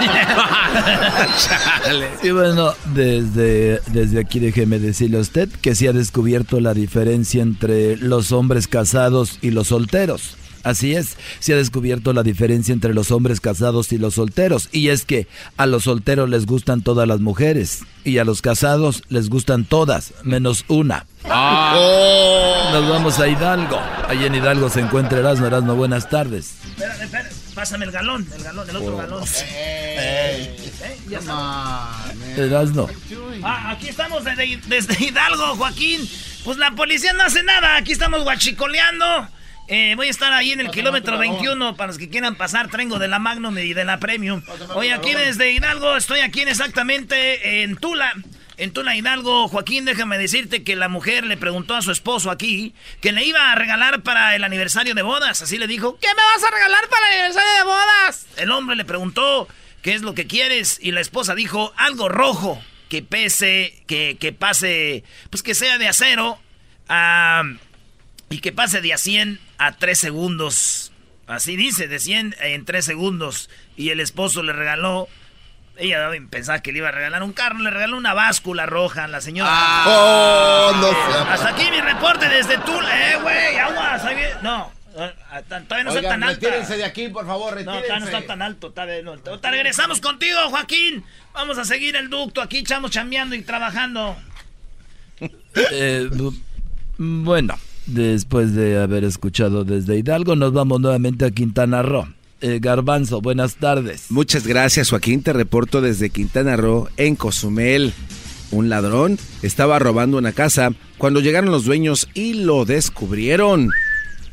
Y bueno, desde, desde aquí déjeme decirle a usted que se ha descubierto la diferencia entre los hombres casados y los solteros. Así es, se ha descubierto la diferencia entre los hombres casados y los solteros. Y es que a los solteros les gustan todas las mujeres y a los casados les gustan todas, menos una. Nos vamos a Hidalgo. Ahí en Hidalgo se encuentra Erasmo. Erasmo, buenas tardes. Espérame, espérame. Pásame el galón, el galón, el otro galón. Eh, ya está. Erasmo. Ah, aquí estamos desde, desde Hidalgo, Joaquín. Pues la policía no hace nada. Aquí estamos guachicoleando. Eh, voy a estar ahí en el kilómetro 21 para los que quieran pasar. Traigo de la Magnum y de la Premium. Hoy aquí desde Hidalgo, estoy aquí en exactamente en Tula. En Tula Hidalgo, Joaquín, déjame decirte que la mujer le preguntó a su esposo aquí que le iba a regalar para el aniversario de bodas. Así le dijo, ¿qué me vas a regalar para el aniversario de bodas? El hombre le preguntó, ¿qué es lo que quieres? Y la esposa dijo, algo rojo, que pese, que, que pase, pues que sea de acero, y que pase de a 100 a 3 segundos. Así dice, de 100 en 3 segundos. Y el esposo le regaló, ella pensaba que le iba a regalar un carro, le regaló una báscula roja a la señora. Oh, no sea- Hasta aquí mi reporte desde Tula, eh, güey, aguas, ahí No, ah, todavía no está Oigan, tan alta. retírense de aquí, por favor, No, retírense. todavía no está tan alto. todavía no. Regresamos contigo, Joaquín. Vamos a seguir el ducto. Aquí estamos chambeando y trabajando. Eh, bu- bueno, después de haber escuchado desde Hidalgo, nos vamos nuevamente a Quintana Roo. Eh, Garbanzo, buenas tardes. Muchas gracias, Joaquín. Te reporto desde Quintana Roo, en Cozumel. Un ladrón estaba robando una casa cuando llegaron los dueños y lo descubrieron.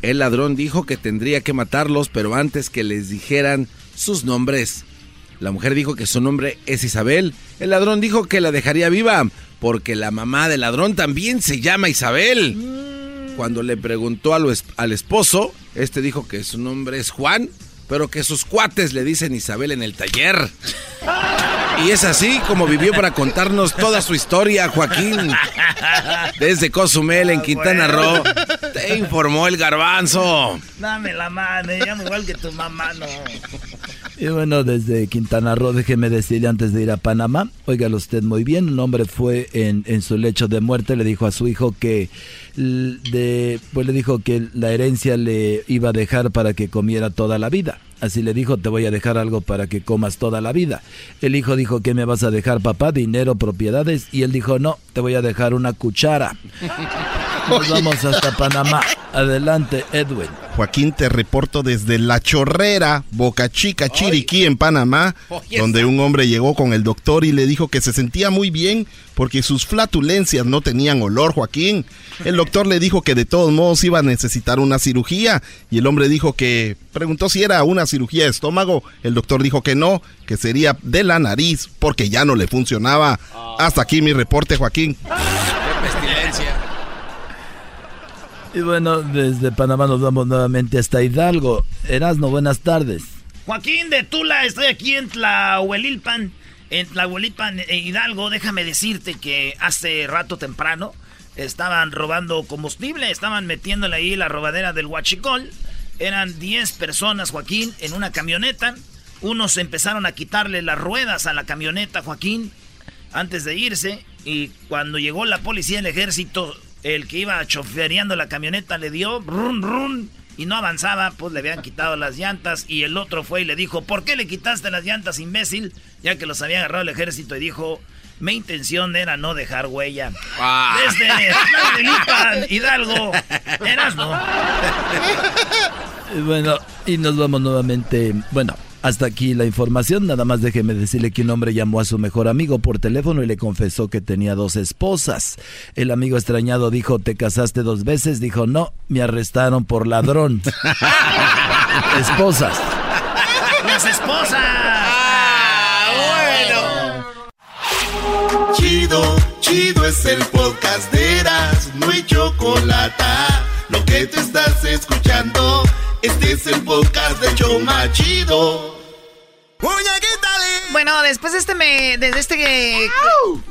El ladrón dijo que tendría que matarlos, pero antes que les dijeran sus nombres. La mujer dijo que su nombre es Isabel. El ladrón dijo que la dejaría viva, porque la mamá del ladrón también se llama Isabel. Cuando le preguntó al esposo, este dijo que su nombre es Juan, pero que sus cuates le dicen Isabel en el taller. Y es así como vivió para contarnos toda su historia, Joaquín. Desde Cozumel, en Quintana Roo, te informó el garbanzo. Dame la mano, me llamo igual que tu mamá, no. Y bueno, desde Quintana Roo, déjeme decirle antes de ir a Panamá, óigalo usted muy bien, un hombre fue en, en su lecho de muerte, le dijo a su hijo que pues le dijo que la herencia le iba a dejar para que comiera toda la vida. Así le dijo, te voy a dejar algo para que comas toda la vida. El hijo dijo, ¿qué me vas a dejar, papá? Dinero, propiedades. Y él dijo, no, te voy a dejar una cuchara. Nos vamos hasta Panamá. Adelante, Edwin. Joaquín, te reporto desde La Chorrera, Boca Chica, Chiriquí, en Panamá, donde un hombre llegó con el doctor y le dijo que se sentía muy bien porque sus flatulencias no tenían olor, Joaquín. El doctor le dijo que de todos modos iba a necesitar una cirugía y el hombre dijo que preguntó si era una cirugía de estómago. El doctor dijo que no, que sería de la nariz porque ya no le funcionaba. Hasta aquí mi reporte, Joaquín. Y bueno, desde Panamá nos vamos nuevamente hasta Hidalgo. Erasno, buenas tardes. Joaquín de Tula, estoy aquí en Tlahuelilpan. En Tlahuelilpan, eh, Hidalgo, déjame decirte que hace rato temprano estaban robando combustible, estaban metiéndole ahí la robadera del huachicol. Eran 10 personas, Joaquín, en una camioneta. Unos empezaron a quitarle las ruedas a la camioneta, Joaquín, antes de irse. Y cuando llegó la policía el ejército, el que iba chofereando la camioneta le dio run run y no avanzaba, pues le habían quitado las llantas y el otro fue y le dijo, ¿por qué le quitaste las llantas, imbécil? Ya que los había agarrado el ejército y dijo, mi intención era no dejar huella. Ah. Desde Lipan, Hidalgo, eras no. Y bueno, y nos vamos nuevamente. Bueno, hasta aquí la información. Nada más déjeme decirle que un hombre llamó a su mejor amigo por teléfono y le confesó que tenía dos esposas. El amigo extrañado dijo, ¿te casaste dos veces? Dijo, no, me arrestaron por ladrón. esposas. Las esposas. Ah, bueno. Chido, chido es el podcast de Eras, no hay chocolate. Lo que te estás escuchando, este es el podcast de Choma Chido. Bueno, después de este, me, desde este eh,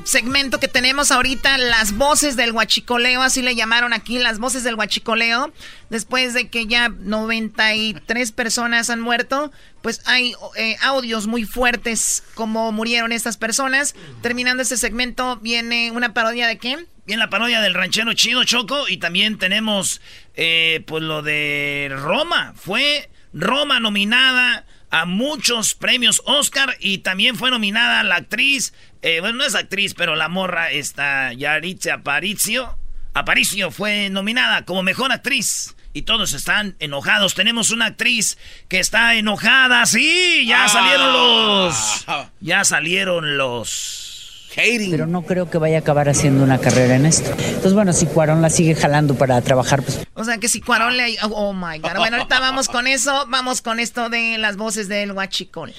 segmento que tenemos ahorita, las voces del huachicoleo, así le llamaron aquí, las voces del huachicoleo, después de que ya 93 personas han muerto, pues hay eh, audios muy fuertes como murieron estas personas. Terminando este segmento, viene una parodia de qué? Viene la parodia del ranchero chido Choco y también tenemos eh, pues lo de Roma. Fue Roma nominada a muchos premios Oscar y también fue nominada la actriz, eh, bueno, no es actriz, pero la morra está Yaritza Aparicio. Aparicio fue nominada como mejor actriz. Y todos están enojados. Tenemos una actriz que está enojada. Sí, ya salieron los. Ya salieron los. Pero no creo que vaya a acabar haciendo una carrera en esto. Entonces, bueno, si Cuarón la sigue jalando para trabajar, pues... O sea, que si Cuarón le... Oh, oh, my God. Bueno, ahorita vamos con eso. Vamos con esto de las voces del huachicol.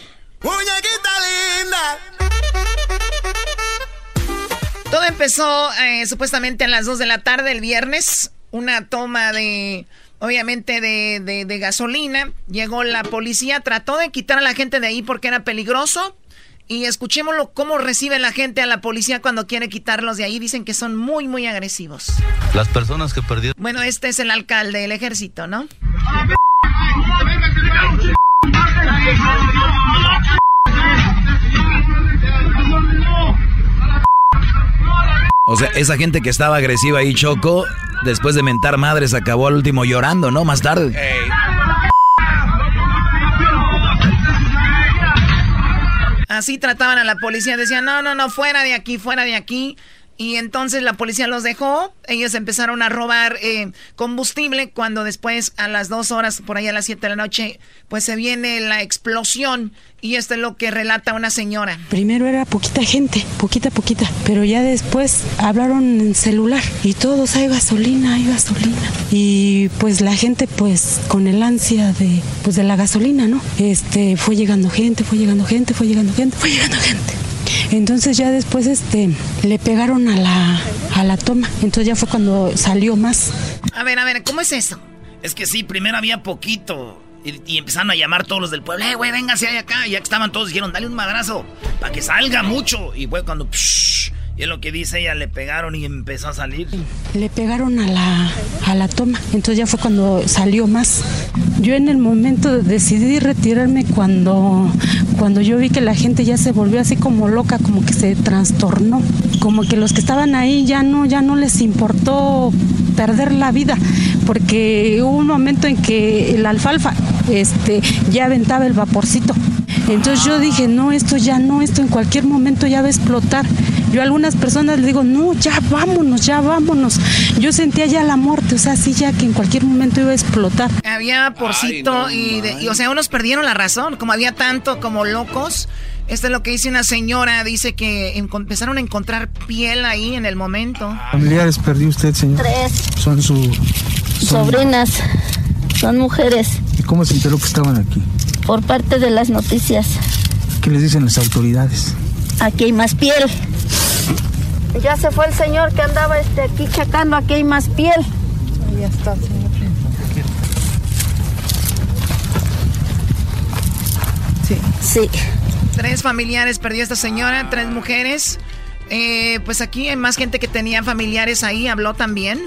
linda! Todo empezó eh, supuestamente a las 2 de la tarde el viernes. Una toma de... Obviamente de, de, de gasolina. Llegó la policía, trató de quitar a la gente de ahí porque era peligroso. Y escuchémoslo cómo recibe la gente a la policía cuando quiere quitarlos de ahí. Dicen que son muy, muy agresivos. Las personas que perdieron... Bueno, este es el alcalde del ejército, ¿no? O sea, esa gente que estaba agresiva ahí, Choco, después de mentar madres, acabó al último llorando, ¿no? Más tarde. Así trataban a la policía. Decían, no, no, no, fuera de aquí, fuera de aquí. Y entonces la policía los dejó. Ellos empezaron a robar eh, combustible. Cuando después, a las dos horas, por ahí a las siete de la noche, pues se viene la explosión. Y esto es lo que relata una señora. Primero era poquita gente, poquita, poquita. Pero ya después hablaron en celular. Y todos, hay gasolina, hay gasolina. Y pues la gente, pues con el ansia de, pues, de la gasolina, ¿no? Este, fue llegando gente, fue llegando gente, fue llegando gente, fue llegando gente. Entonces ya después este le pegaron a la a la toma. Entonces ya fue cuando salió más. A ver, a ver, ¿cómo es eso? Es que sí, primero había poquito. Y, y empezaron a llamar todos los del pueblo. Eh, güey, véngase ahí acá. Y ya que estaban todos, dijeron, dale un madrazo. Para que salga mucho. Y fue cuando... psh, y lo que dice ella, le pegaron y empezó a salir. Le pegaron a la, a la toma. Entonces ya fue cuando salió más. Yo en el momento decidí retirarme cuando, cuando yo vi que la gente ya se volvió así como loca, como que se trastornó. Como que los que estaban ahí ya no, ya no les importó perder la vida. Porque hubo un momento en que el alfalfa este, ya aventaba el vaporcito. Entonces yo dije, no, esto ya no, esto en cualquier momento ya va a explotar. Yo a algunas personas les digo, no, ya vámonos, ya vámonos. Yo sentía ya la muerte, o sea, sí, ya que en cualquier momento iba a explotar. Había vaporcito y, de- y, o sea, unos perdieron la razón. Como había tanto como locos. Esto es lo que dice una señora. Dice que empezaron a encontrar piel ahí en el momento. Familiares perdió usted, señor. Tres Son su. son- sobrinas, son mujeres, ¿Y cómo se enteró que estaban aquí? por parte de las noticias. ¿Qué les dicen las autoridades? Aquí hay más piel. Ya se fue el señor que andaba este, aquí checando, aquí hay más piel. ya está, señor. Sí. Sí. Tres familiares perdió esta señora, tres mujeres. Eh, pues aquí hay más gente que tenía familiares ahí, habló también.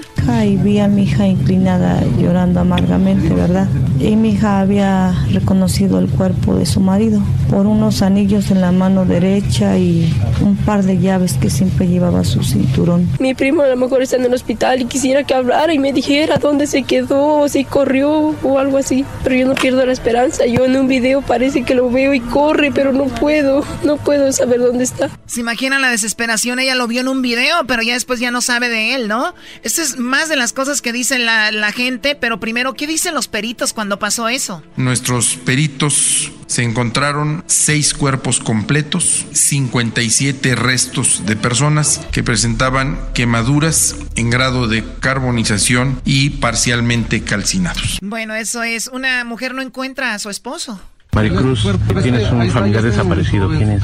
Y vi a mi hija inclinada llorando amargamente, ¿verdad? Y mi hija había reconocido el cuerpo de su marido por unos anillos en la mano derecha y un par de llaves que siempre llevaba a su cinturón. Mi primo a lo mejor está en el hospital y quisiera que hablara y me dijera dónde se quedó, o si corrió o algo así. Pero yo no pierdo la esperanza. Yo en un video parece que lo veo y corre, pero no puedo, no puedo saber dónde está. ¿Se imaginan la desesperación? Ella lo vio en un video, pero ya después ya no sabe de él, ¿no? Esto es más de las cosas que dice la, la gente, pero primero, ¿qué dicen los peritos cuando pasó eso? Nuestros peritos se encontraron seis cuerpos completos, 57 restos de personas que presentaban quemaduras en grado de carbonización y parcialmente calcinados. Bueno, eso es, una mujer no encuentra a su esposo. Maricruz, tienes un familiar desaparecido. ¿Quién es?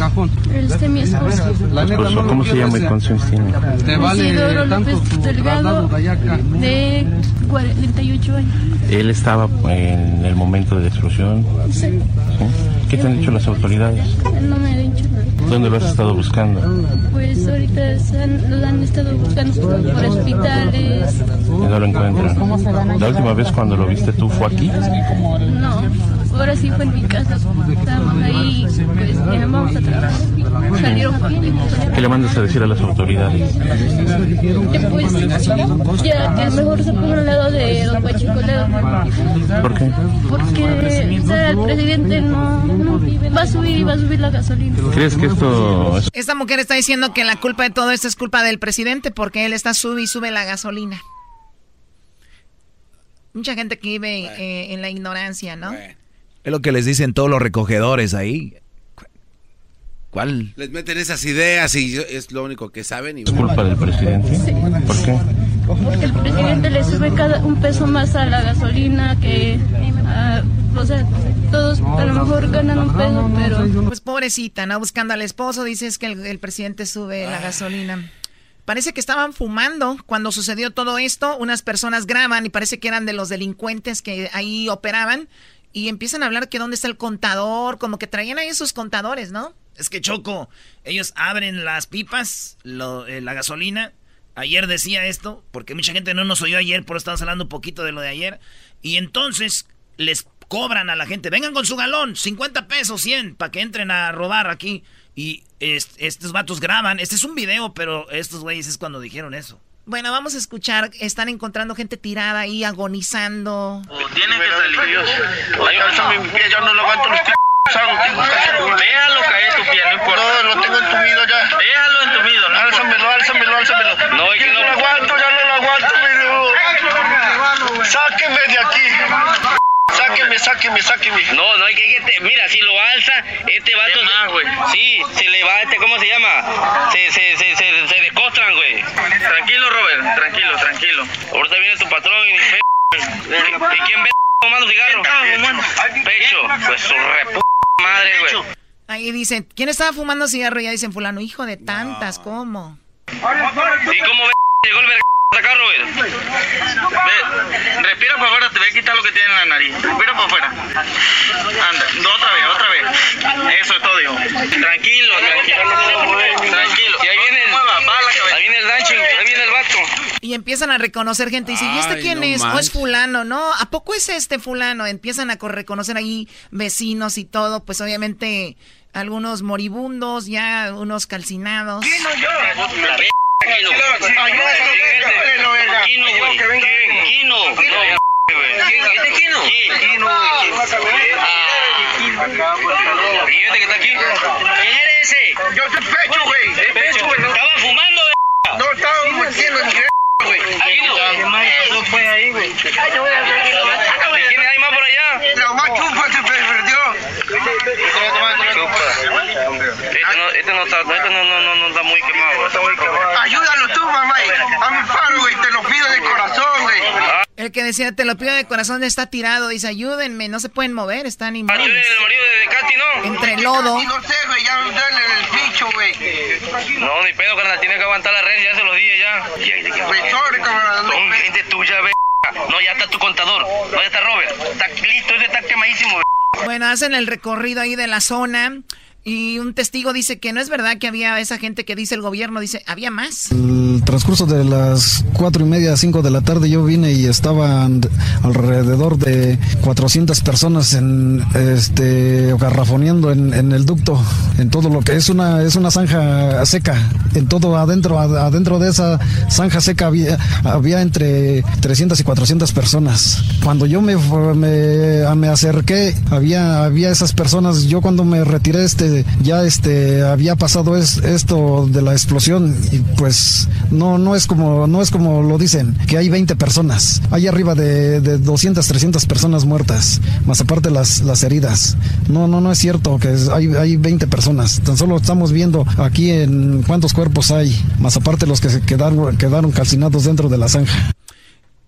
Este es mi esposo. esposo ¿Cómo se llama y cuántos años tiene? Isidoro López Delgado, de 48 años. ¿Él estaba en el momento de la explosión? Sí. ¿Qué te han dicho las autoridades? No me ha dicho nada. ¿Dónde lo has estado buscando? Pues ahorita lo han estado buscando por hospitales. Y no lo encuentran. ¿La última vez cuando lo viste tú fue aquí? No, ahora sí fue en mi casa. Estábamos ahí, pues vamos a trabajar. Salieron por ¿Qué le mandas a decir a las autoridades? Que pues ya que mejor se ponga al lado de don Pachicoleo. ¿Por qué? Porque o sea, el presidente no, no va a subir y va a subir la gasolina. ¿Crees que esto es... Esta mujer está diciendo que la culpa de todo esto es culpa del presidente porque él está sube y sube la gasolina. Mucha gente que vive eh, en la ignorancia, ¿no? Es lo que les dicen todos los recogedores ahí. ¿Cuál? Les meten esas ideas y es lo único que saben. Y... ¿Es culpa del presidente? ¿Por qué? Porque el presidente le sube cada un peso más a la gasolina que... o sea, todos a lo mejor ganan un peso, pero... Pues pobrecita, ¿no? Buscando al esposo, dices que el, el presidente sube la gasolina. Parece que estaban fumando cuando sucedió todo esto. Unas personas graban y parece que eran de los delincuentes que ahí operaban. Y empiezan a hablar que dónde está el contador, como que traían ahí sus contadores, ¿no? Es que Choco, ellos abren las pipas, lo, eh, la gasolina. Ayer decía esto, porque mucha gente no nos oyó ayer, por eso estamos hablando un poquito de lo de ayer. Y entonces les cobran a la gente, vengan con su galón, 50 pesos, 100, para que entren a robar aquí. Y estos vatos graban, este es un video, pero estos güeyes es cuando dijeron eso. Bueno, vamos a escuchar, están encontrando gente tirada ahí, agonizando. tienen que salir. Ay, mi pie, ya no lo aguanto los Déjalo caer tu pie, no importa. No, lo tengo entumido ya. Déjalo entumido, no Álzamelo, álzamelo, álzamelo. No, que no lo aguanto, ya no lo aguanto, pero... Sáqueme de aquí. Sáqueme, sáqueme, sáqueme. No, no hay que, que te, mira, si lo alza, este vato se, sí, se le va, este, ¿cómo se llama? Se, se, se, se, se descostran, güey. Tranquilo, Robert, tranquilo, tranquilo. Ahorita viene tu patrón y ¿Y quién ve fumando cigarro? Pecho, pues su rep madre, güey. Ahí dicen, ¿quién estaba fumando cigarro? Ya dicen fulano, hijo de tantas, ¿cómo? ¿Y cómo ve llegó el verga? Acá, Robert. respira para afuera, te voy a quitar lo que tiene en la nariz. Respira para afuera. Anda, otra vez, otra vez. Eso es todo, hijo. Tranquilo, tranquilo. Tranquilo. Y ahí viene el, ahí viene el rancho, ahí viene el vato. Y empiezan a reconocer gente. Y dicen, ¿y este quién es? ¿O es fulano? No, ¿a poco es este fulano? Empiezan a reconocer ahí vecinos y todo. Pues obviamente algunos moribundos, ya unos calcinados. ¿Quién no yo? Güey. ¿Este este que está aquí? ¿Quién eres ese? Yo soy Pecho, güey. Pecho, güey. Estaba fumando, güey. No, estaba metiendo mi güey. ¿Qué más pasó fue ahí, más por allá? Chupa. Este no, este no muy quemado. Ayúdalo tú, mamá. A mi güey. Te lo pido de corazón, güey. El que decía, te lo pido de corazón, está tirado. Dice, ayúdenme, no se pueden mover, están inmóviles. el marido de Katy, ¿no? Entre lodo. No sé, güey. Ya me duele el bicho, güey. No, ni pedo, carnal. Tiene que aguantar la red, ya se los dije ya. Pues, sorry, camarada. Son gente tuya. No, ya está tu contador. No, ya está Robert. Está listo, ese está quemadísimo. Bueno, hacen el recorrido ahí de la zona. Y un testigo dice que no es verdad que había esa gente que dice el gobierno, dice, había más. Transcurso de las cuatro y media, cinco de la tarde yo vine y estaban alrededor de 400 personas en este garrafoneando en, en el ducto, en todo lo que es una es una zanja seca, en todo adentro adentro de esa zanja seca había, había entre 300 y 400 personas. Cuando yo me, me, me acerqué, había había esas personas, yo cuando me retiré este ya este había pasado es, esto de la explosión y pues no no es como no es como lo dicen que hay 20 personas. Hay arriba de, de 200 300 personas muertas más aparte las, las heridas. No no no es cierto que hay, hay 20 personas. Tan solo estamos viendo aquí en cuántos cuerpos hay más aparte los que se quedaron quedaron calcinados dentro de la zanja.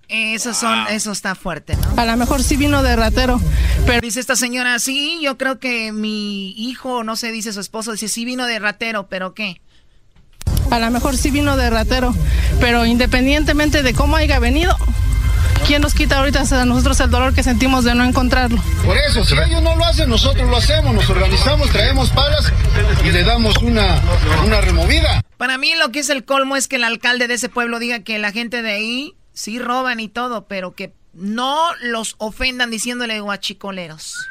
Eso son, eso está fuerte, ¿no? A lo mejor sí vino de ratero, pero dice esta señora, sí, yo creo que mi hijo, no sé, dice su esposo, dice sí vino de ratero, pero ¿qué? A lo mejor sí vino de ratero, pero independientemente de cómo haya venido, ¿quién nos quita ahorita a nosotros el dolor que sentimos de no encontrarlo? Por eso, si ellos no lo hacen, nosotros lo hacemos, nos organizamos, traemos palas y le damos una, una removida. Para mí lo que es el colmo es que el alcalde de ese pueblo diga que la gente de ahí sí roban y todo, pero que no los ofendan diciéndole guachicoleros.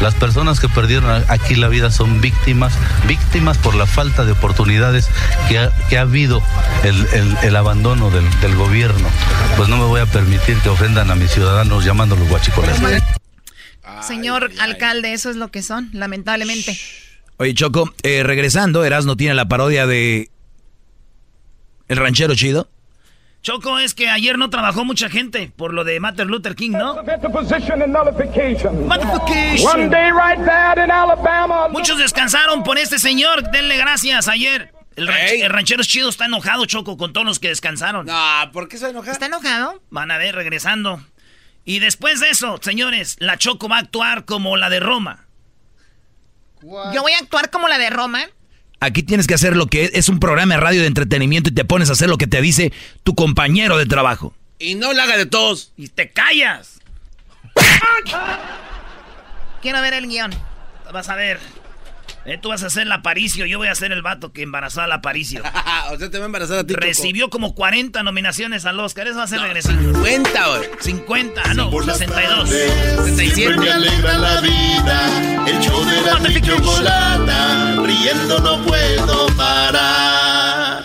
Las personas que perdieron aquí la vida son víctimas, víctimas por la falta de oportunidades que ha, que ha habido el, el, abandono del, del, gobierno. Pues no me voy a permitir que ofendan a mis ciudadanos llamándolos guachicoleros. Señor alcalde, eso es lo que son, lamentablemente. Oye, Choco, eh, regresando, Erasmo tiene la parodia de El Ranchero Chido. Choco, es que ayer no trabajó mucha gente por lo de Martin Luther King, ¿no? Muchos descansaron por este señor. Denle gracias ayer. El, ranchero chido está enojado, Choco, con todos los que descansaron. No, ¿por qué está enojado? ¿Está enojado? Van a ver, regresando. Y después de eso, señores, la Choco va a actuar como la de Roma. ¿Yo voy a actuar como la de Roma? Aquí tienes que hacer lo que es, un programa de radio de entretenimiento y te pones a hacer lo que te dice tu compañero de trabajo. Y no la haga de todos. Y te callas. Quiero ver el guion. Vas a ver. Eh, tú vas a ser el aparicio, yo voy a ser el vato que embarazó al aparicio. o sea, te va a embarazar a ti. Recibió como 40 nominaciones al Oscar. Eso va a ser no, regresivo. 50, güey. 50, ah, no, 62. 67. me alegra la vida. El show de la chocolata. Riendo no puedo parar.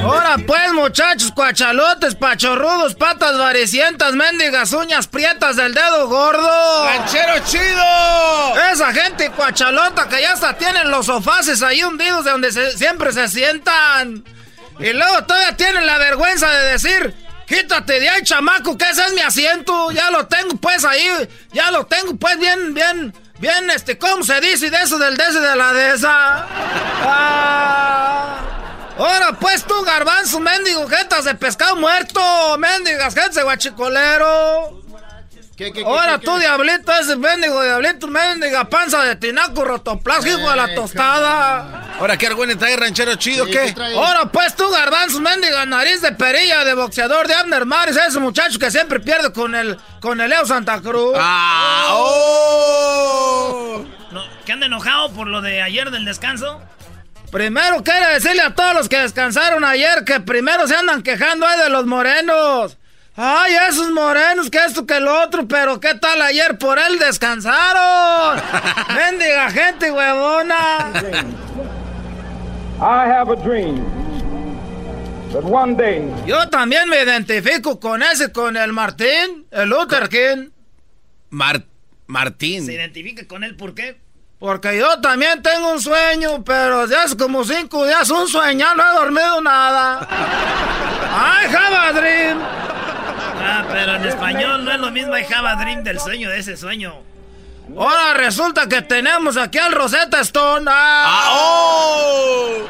Ahora pues, muchachos, cuachalotes, pachorrudos, patas varicientas, mendigas, uñas prietas del dedo gordo. ¡Ranchero chido! Esa gente cuachalota que ya hasta tienen los sofaces ahí hundidos de donde siempre se sientan. Y luego todavía tienen la vergüenza de decir, quítate de ahí, chamaco, que ese es mi asiento. Ya lo tengo pues ahí, ya lo tengo pues bien, bien, bien, este, ¿cómo se dice? de eso del de ese de la de esa. Ah. Ahora pues tú, garbanzo, mendigo, jetas de pescado muerto, mendigas, gente de guachicolero. Ahora tú, diablito, ese mendigo diablito, mendiga panza de tinaco rotoplástico a la tostada. Ahora, ¿qué argüene trae ranchero chido, qué? Ahora pues tú, garbanzo, mendiga nariz de perilla de boxeador de Abner Maris, ese muchacho que siempre pierde con el, con el Leo Santa Cruz. ¡Ah! Oh. ¿Qué anda enojado por lo de ayer del descanso? Primero quiere decirle a todos los que descansaron ayer que primero se andan quejando ahí de los morenos. Ay, esos morenos, que esto, que lo otro, pero ¿qué tal ayer por él descansaron? Mendiga gente huevona. I have a dream that one day. Yo también me identifico con ese, con el Martín, el Luther King. Mar Martín. ¿Se identifica con él por qué? Porque yo también tengo un sueño, pero ya hace como cinco días un sueño, no he dormido nada. ¡Ay, have Ah, pero en español no es lo mismo I have a dream del sueño de ese sueño. Ahora resulta que tenemos aquí al Rosetta Stone. ¡Ah! oh!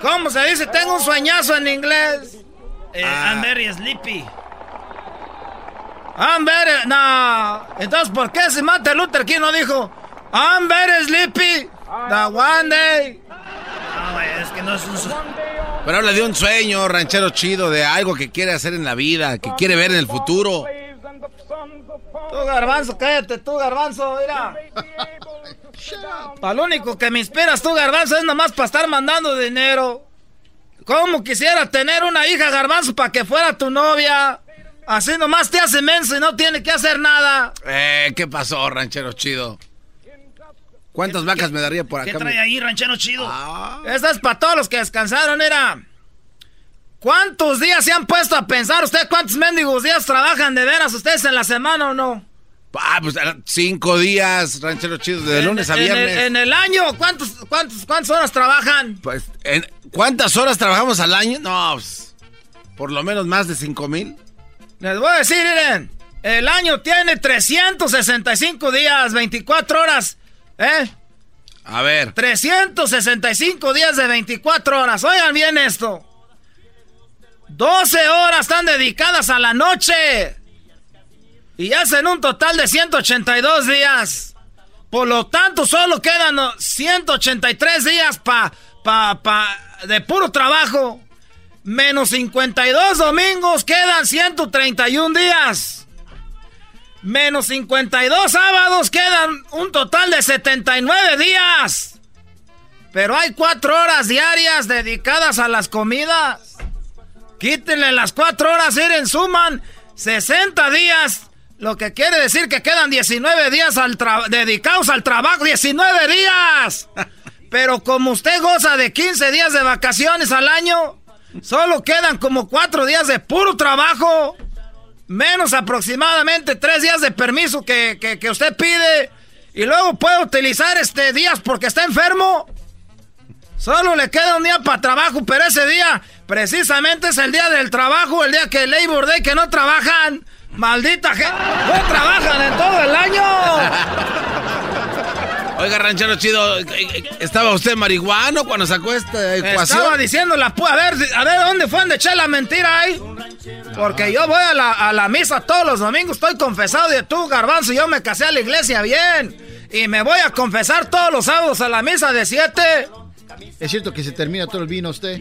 ¿Cómo se dice? Tengo un sueñazo en inglés. Eh, I'm very sleepy. I'm very... No. Entonces, ¿por qué si Martin Luther King no dijo I'm very sleepy the one day? No, es que no es un... Pero habla de un sueño, ranchero chido, de algo que quiere hacer en la vida, que quiere ver en el futuro. Tú, garbanzo, cállate, tú, garbanzo, mira. Para lo único que me inspiras tú, garbanzo, es nomás para estar mandando dinero. ¿Cómo quisiera tener una hija, garbanzo, para que fuera tu novia? Así nomás te hace menso y no tiene que hacer nada. Eh, ¿qué pasó, ranchero chido? ¿Cuántas vacas me daría por acá? ¿Qué trae ahí, ranchero chido? Ah. Esta es para todos los que descansaron, era. ¿Cuántos días se han puesto a pensar ustedes cuántos mendigos días trabajan de veras ustedes en la semana o no? Ah, pues cinco días, ranchero chido, de lunes a viernes. En el, año, ¿cuántos, cuántos, ¿cuántas horas trabajan? Pues, ¿cuántas horas trabajamos al año? No, pues, por lo menos más de cinco mil. Les voy a decir, miren, el año tiene 365 días, 24 horas, ¿eh? A ver. 365 días de 24 horas. Oigan bien esto. 12 horas están dedicadas a la noche. Y hacen un total de 182 días. Por lo tanto, solo quedan 183 días pa, pa, pa, de puro trabajo. Menos 52 domingos quedan 131 días. Menos 52 sábados quedan un total de 79 días. Pero hay 4 horas diarias dedicadas a las comidas. Quítenle las cuatro horas, miren, suman 60 días. Lo que quiere decir que quedan 19 días al dedicados al trabajo. ¡19 días! Pero como usted goza de 15 días de vacaciones al año, solo quedan como 4 días de puro trabajo. Menos aproximadamente 3 días de permiso que, que, usted pide. Y luego puede utilizar este días porque está enfermo. Solo le queda un día para trabajo, pero ese día precisamente es el día del trabajo, el día que Labor Day, que no trabajan. Maldita gente, no trabajan en todo el año. Oiga, ranchero chido, ¿estaba usted marihuano cuando sacó esta ecuación? Estaba diciendo la a ver, a ver dónde fue donde eché la mentira ahí. Porque yo voy a la, a la misa todos los domingos, estoy confesado de tú, garbanzo, yo me casé a la iglesia bien. Y me voy a confesar todos los sábados a la misa de siete. ¿Es cierto que se termina todo el vino usted?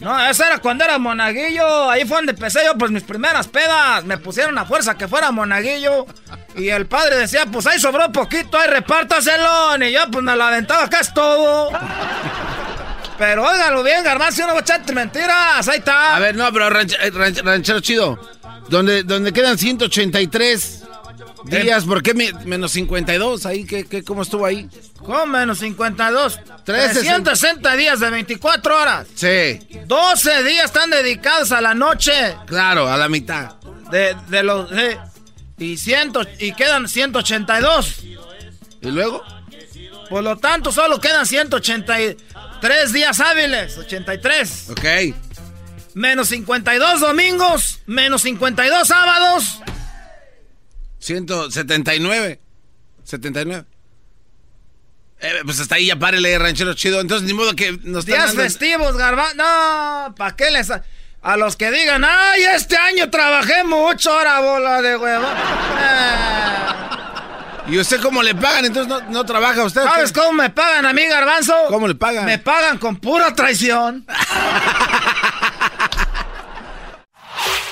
No, eso era cuando era monaguillo. Ahí fue donde empecé yo, pues mis primeras pedas. Me pusieron a fuerza que fuera monaguillo. Y el padre decía, pues ahí sobró poquito, ahí repártaselo. Y yo, pues me lo aventaba, acá es todo. Pero óigalo bien, garbanzo, yo no voy a echarte mentiras. Ahí está. A ver, no, pero eh, ranchero chido. Donde, donde quedan 183 días, ¿por qué menos 52? Ahí, ¿qué, qué, ¿Cómo estuvo ahí? ¿Cómo menos 52? 360 días de 24 horas. Sí. 12 días están dedicados a la noche. Claro, a la mitad. De, de los... y, ciento, y quedan 182. ¿Y luego? Por lo tanto, solo quedan 183 días hábiles. 83. Ok. Menos 52 domingos. Menos 52 sábados. 179. 79. Eh, pues hasta ahí ya párele, ranchero chido. Entonces, ni modo que nos Días festivos, garba. No, ¿para qué les.? A los que digan, ay, este año trabajé mucho, ahora bola de huevo. ¿Y usted cómo le pagan? Entonces no, no trabaja usted. ¿Sabes cómo me pagan a mí, garbanzo? ¿Cómo le pagan? Me pagan con pura traición.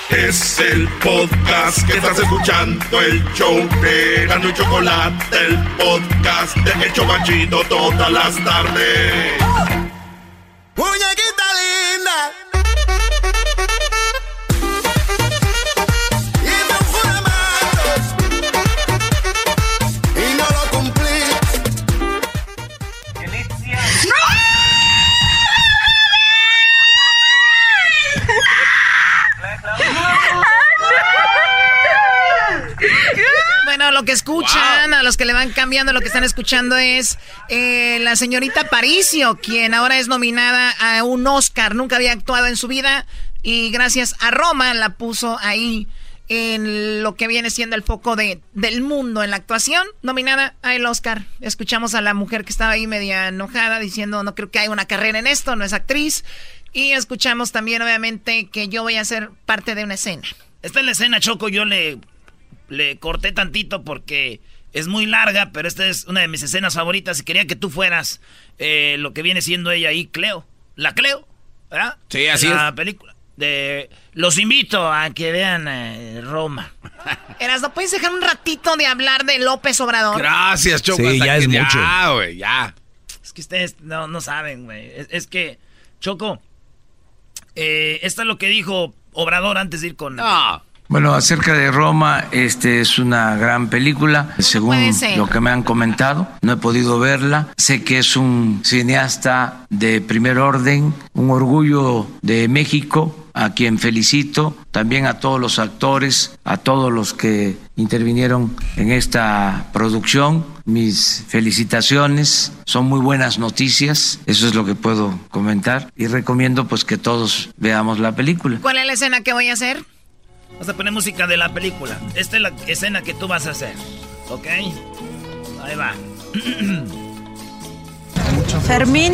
Es el podcast que estás escuchando, el show de Gano y Chocolate, el podcast de Hecho Machito todas las tardes. Lo que escuchan, a los que le van cambiando, lo que están escuchando es eh, la señorita Paricio, quien ahora es nominada a un Oscar. Nunca había actuado en su vida y gracias a Roma la puso ahí en lo que viene siendo el foco de, del mundo en la actuación. Nominada a el Oscar. Escuchamos a la mujer que estaba ahí media enojada diciendo no creo que haya una carrera en esto, no es actriz. Y escuchamos también obviamente que yo voy a ser parte de una escena. Esta es la escena, Choco, yo le, le corté tantito porque es muy larga, pero esta es una de mis escenas favoritas y quería que tú fueras eh, lo que viene siendo ella ahí, Cleo. La Cleo, ¿verdad? Sí, así la es. película. De, los invito a que vean eh, Roma. Eras, ¿no puedes dejar un ratito de hablar de López Obrador? Gracias, Choco. Sí, ya es mucho. Ya, güey, ya. Es que ustedes no, no saben, güey. Es, es, que, Choco, eh, esto es lo que dijo Obrador antes de ir con... No. Bueno, acerca de Roma, este es una gran película, según lo que me han comentado. No he podido verla. Sé que es un cineasta de primer orden, un orgullo de México, a quien felicito, también a todos los actores, a todos los que intervinieron en esta producción. Mis felicitaciones, son muy buenas noticias, eso es lo que puedo comentar y recomiendo pues que todos veamos la película. ¿Cuál es la escena que voy a hacer? Vamos a poner música de la película. Esta es la escena que tú vas a hacer. ¿Ok? Ahí va. Fermín,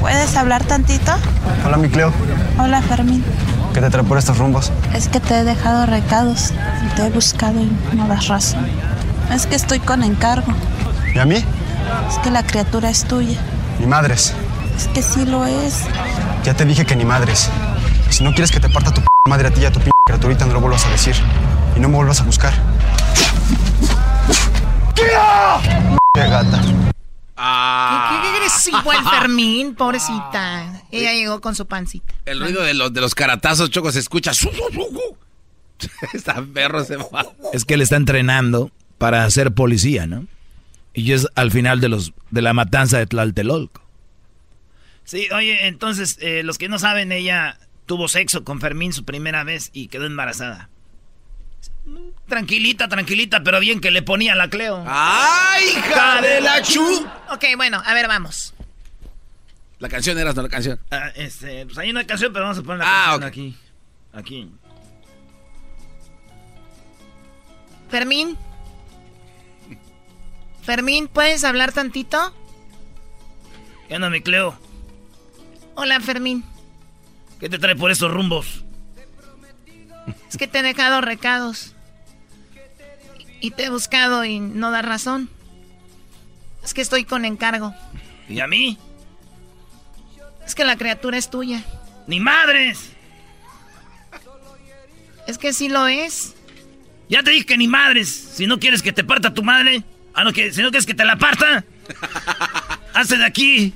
¿puedes hablar tantito? Hola, mi Cleo. Hola, Fermín. ¿Qué te trae por estos rumbos? Es que te he dejado recados y te he buscado y no das razón. Es que estoy con encargo. ¿Y a mí? Es que la criatura es tuya. Ni madres. Es que sí lo es. Ya te dije que ni madres. Si no quieres que te parta tu p madre a ti y a tu p criaturita, no lo vuelvas a decir. Y no me vuelvas a buscar. ¡Qué gata! ¿Qué, qué agresivo el Fermín, pobrecita. Ella llegó con su pancita. El ruido de los, de los caratazos, Choco, se escucha. Está perro se va. Es que él está entrenando para ser policía, ¿no? Y es al final de los de la matanza de Tlaltelolco. Sí, oye, entonces, eh, los que no saben, ella tuvo sexo con Fermín su primera vez y quedó embarazada. Tranquilita, tranquilita, pero bien que le ponía la Cleo. ¡Ay, hija de la chu! Ok, bueno, a ver, vamos. La canción era, no la canción. Ah, este, pues hay una canción, pero vamos a poner la Ah, canción ok. aquí. Aquí. Fermín. Fermín, ¿puedes hablar tantito? ¿Qué onda, mi Cleo? Hola, Fermín. ¿Qué te trae por esos rumbos? Es que te he dejado recados. Y te he buscado y no da razón. Es que estoy con encargo. ¿Y a mí? Es que la criatura es tuya. ¡Ni madres! Es que sí lo es. Ya te dije que ni madres. Si no quieres que te parta tu madre. Ah, no, que si no quieres que te la parta. Hazte de aquí.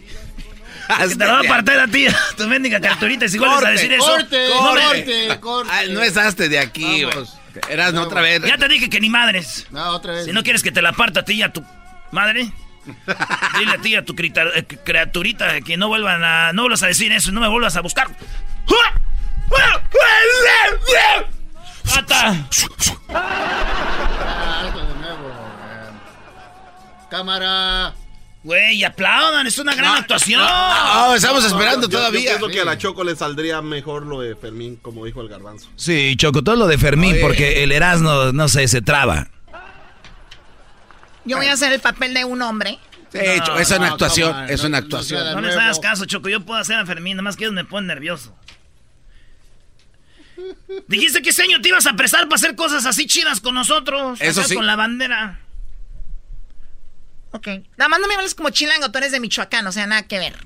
Que te la va a partir a ti, tu mendiga carturita. Si vuelves a decir eso. corte, me- corte, corte. Ah, no de aquí, güey. Eras no otra vez. Ya te dije que ni madres. No, otra vez. Si no quieres que te la parta a ti y a tu madre. Dile a ti y a tu eh, criaturita que no vuelvan a. No vuelvas a decir eso no me vuelvas a buscar. ¡Ata! Algo de nuevo. eh. Cámara. Güey, aplaudan, es una gran actuación. No, estamos esperando Yo- yo todavía. pienso que a la Choco le saldría mejor lo de Fermín, como dijo el garbanzo. Sí, Choco, todo lo de Fermín, Oye. porque el Erasmo, no sé, se traba. Yo voy a hacer el papel de un hombre. Sí, Cho- es una actuación, es no- una actuación. No les hagas caso, Choco. Yo puedo hacer a Fermín, nada más que ellos me ponen nervioso. Dijiste que ese año te ibas a prestar para hacer cosas así chidas con nosotros. Eso sí. Con la bandera. Ok. Nada más no me hables como chilango, tú eres de Michoacán, o sea, nada que ver.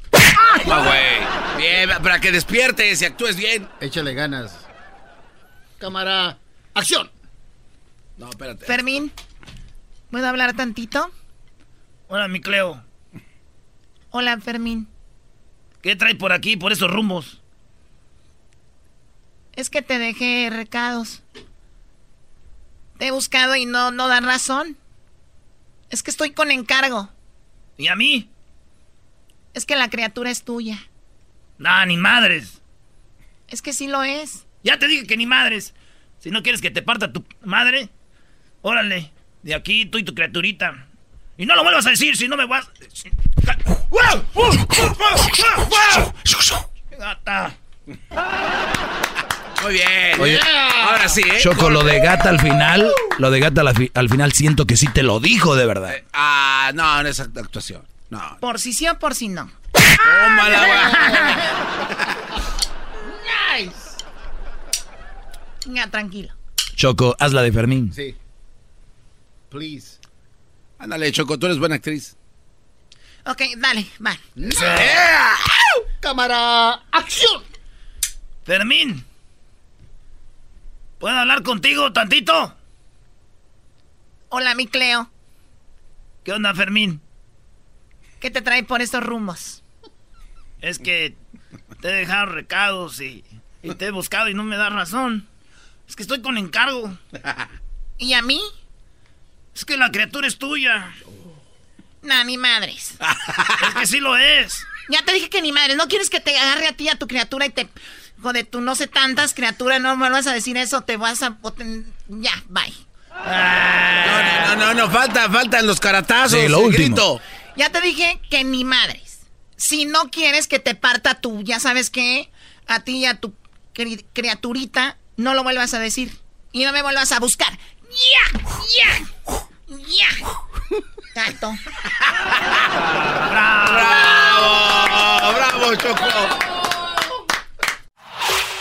No, güey. Bien, para que despiertes y actúes bien. Échale ganas. Cámara. Acción. No, espérate. Fermín, ¿puedo hablar tantito? Hola, mi Cleo. Hola, Fermín. ¿Qué trae por aquí, por esos rumbos? Es que te dejé recados. Te he buscado y no, no dan razón. Es que estoy con encargo. ¿Y a mí? Es que la criatura es tuya. Nah, ni madres. Es que sí lo es. Ya te dije que ni madres. Si no quieres que te parta tu madre, órale. De aquí tú y tu criaturita. Y no lo vuelvas a decir, si no me vas. ¡Wow! ¡Uh! ¡Uh! ¡Uh! ¡Wow! Muy bien. Oye, ahora sí, ¿eh? Choco, lo de gata al final, lo de gata al, final siento que sí te lo dijo de verdad. ah, no, no es actuación. No. Por si sí o por si no. nice. Ya, tranquilo. Choco, haz la de Fermín. Sí. Please. Ándale, Choco, tú eres buena actriz. Ok, dale, va. Cámara, acción. Fermín. ¿Puedo hablar contigo tantito? Hola, mi Cleo. ¿Qué onda, Fermín? ¿Qué te trae por estos rumbos? Es que te he dejado recados y, te he buscado y no me das razón. Es que estoy con encargo. ¿Y a mí? Es que la criatura es tuya. Nah, ni madres. es que sí lo es. Ya te dije que ni madres. ¿No quieres que te agarre a ti a tu criatura y te... Joder, tú no sé tantas criaturas, no me vas a decir eso, te vas a... Ya, bye. no, no, no, no, falta, faltan los caratazos. Sí, lo último. Ya te dije que ni madres. Si no quieres que te parta tú, ya sabes que a ti y a tu criaturita no lo vuelvas a decir. Y no me vuelvas a buscar. ¡Ya! ¡Ya! ¡Ya! Gato. ¡Bravo! ¡Bravo, Choco!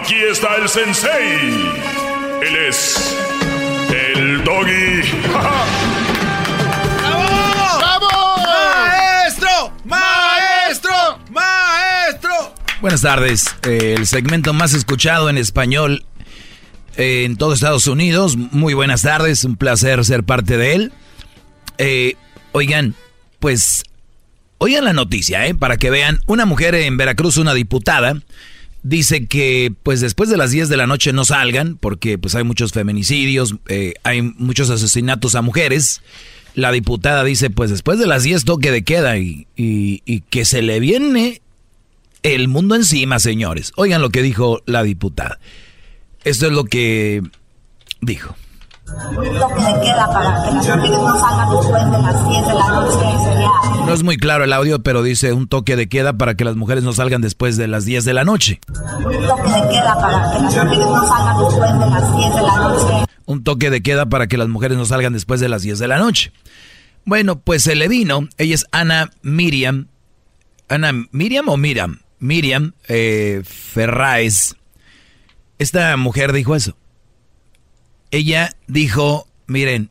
Aquí está el sensei. Él es el doggy. ¡Vamos! ¡Maestro! ¡Maestro! ¡Maestro! Buenas tardes. Eh, el segmento más escuchado en español en todo Estados Unidos. Muy buenas tardes. Un placer ser parte de él. Eh, oigan, pues oigan la noticia, ¿eh? Para que vean. Una mujer en Veracruz, una diputada dice que pues después de las 10 de la noche no salgan porque pues hay muchos feminicidios, eh, hay muchos asesinatos a mujeres. La diputada dice pues después de las 10 toque de queda y, y, que se le viene el mundo encima, señores. Oigan lo que dijo la diputada. Esto es lo que dijo queda para que las mujeres no salgan después de las 10 de la noche No es muy claro el audio, pero dice un toque de queda para que las mujeres no salgan después de las 10 de la noche. Un toque de queda para que las mujeres no salgan después de las 10 de la noche. Un toque de queda para que las mujeres no salgan después de las 10 de la noche. Bueno, pues se le vino. Ella es Ana Miriam. Ana Miriam o Miriam? Miriam eh, Ferraes. Esta mujer dijo eso ella dijo, miren,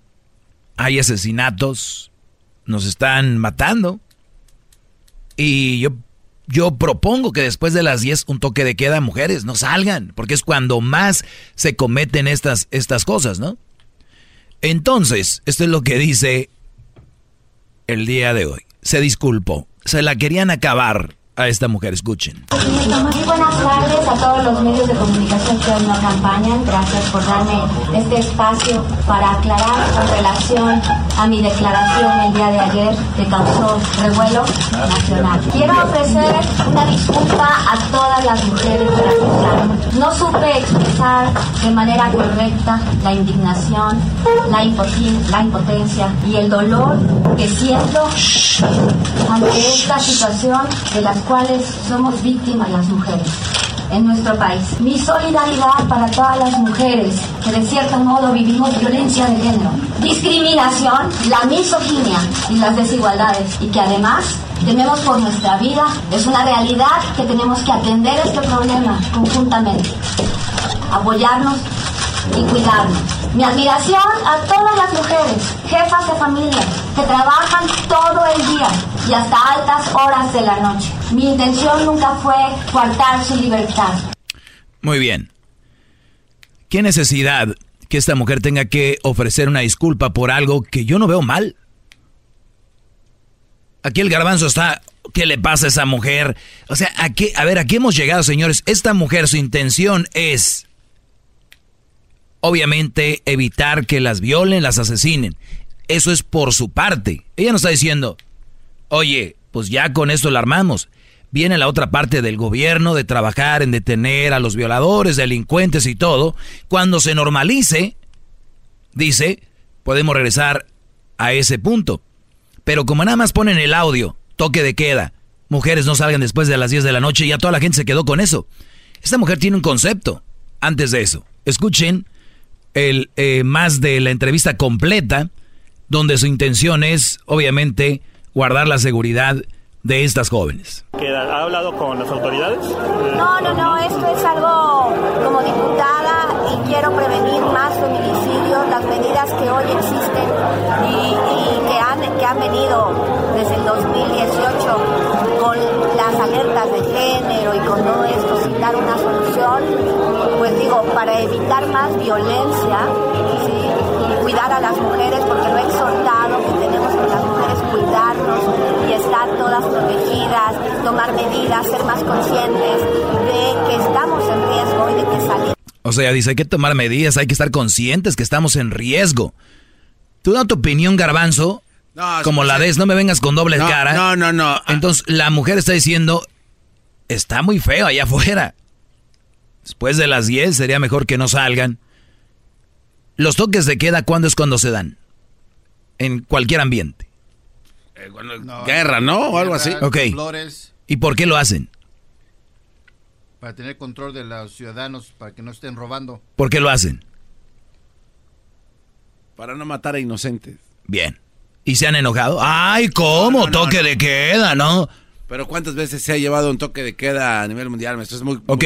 hay asesinatos, nos están matando. Y yo, yo propongo que después de las 10 un toque de queda, mujeres, no salgan, porque es cuando más se cometen estas, estas cosas, ¿no? Entonces, esto es lo que dice el día de hoy. Se disculpó, se la querían acabar a esta mujer. Escuchen. Muy buenas tardes a todos los medios de comunicación que hoy nos acompañan. Gracias por darme este espacio para aclarar con relación a mi declaración el día de ayer que causó revuelo nacional. Quiero ofrecer una disculpa a todas las mujeres de la No supe expresar de manera correcta la indignación, la, la impotencia y el dolor que siento ante esta situación de las cuales somos víctimas las mujeres en nuestro país. Mi solidaridad para todas las mujeres que de cierto modo vivimos violencia de género, discriminación, la misoginia y las desigualdades y que además tememos por nuestra vida. Es una realidad que tenemos que atender este problema conjuntamente, apoyarnos y cuidarnos. Mi admiración a todas las mujeres, jefas de familia, que trabajan todo el día y hasta altas horas de la noche. Mi intención nunca fue faltar su libertad. Muy bien. ¿Qué necesidad que esta mujer tenga que ofrecer una disculpa por algo que yo no veo mal? Aquí el garbanzo está, ¿qué le pasa a esa mujer? O sea, aquí, a ver, aquí hemos llegado, señores. Esta mujer, su intención es obviamente evitar que las violen, las asesinen. Eso es por su parte. Ella no está diciendo, oye, pues ya con esto la armamos. Viene la otra parte del gobierno de trabajar en detener a los violadores, delincuentes y todo. Cuando se normalice, dice, podemos regresar a ese punto. Pero como nada más ponen el audio, toque de queda, mujeres no salgan después de las 10 de la noche, ya toda la gente se quedó con eso. Esta mujer tiene un concepto antes de eso. Escuchen el eh, más de la entrevista completa, donde su intención es, obviamente, guardar la seguridad de estas jóvenes. ¿Ha hablado con las autoridades? No, no, no, esto es algo como diputada y quiero prevenir más feminicidios, las medidas que hoy existen y, que, han, que han venido desde el 2018 con las alertas de género y con todo esto sin dar una solución, pues digo, para evitar más violencia y cuidar a las mujeres, porque lo he y estar todas protegidas, tomar medidas, ser más conscientes de que estamos en riesgo y de que salir. O sea, dice, hay que tomar medidas, hay que estar conscientes que estamos en riesgo. ¿Tú das tu opinión, garbanzo? como la des, no me vengas con doble cara. No, no, no. Entonces la mujer está diciendo, está muy feo allá afuera. Después de las 10 sería mejor que no salgan. Los toques de queda, ¿cuándo es cuando se dan? En cualquier ambiente. Eh, guerra, ¿no? O algo así. Ok. ¿Y por qué lo hacen? Para tener control de los ciudadanos, para que no estén robando. ¿Por qué lo hacen? Para no matar a inocentes. Bien. ¿Y se han enojado? ¡Ay, cómo! toque de queda, ¿no? Pero ¿cuántas veces se ha llevado un toque de queda a nivel mundial? Esto es muy, ok,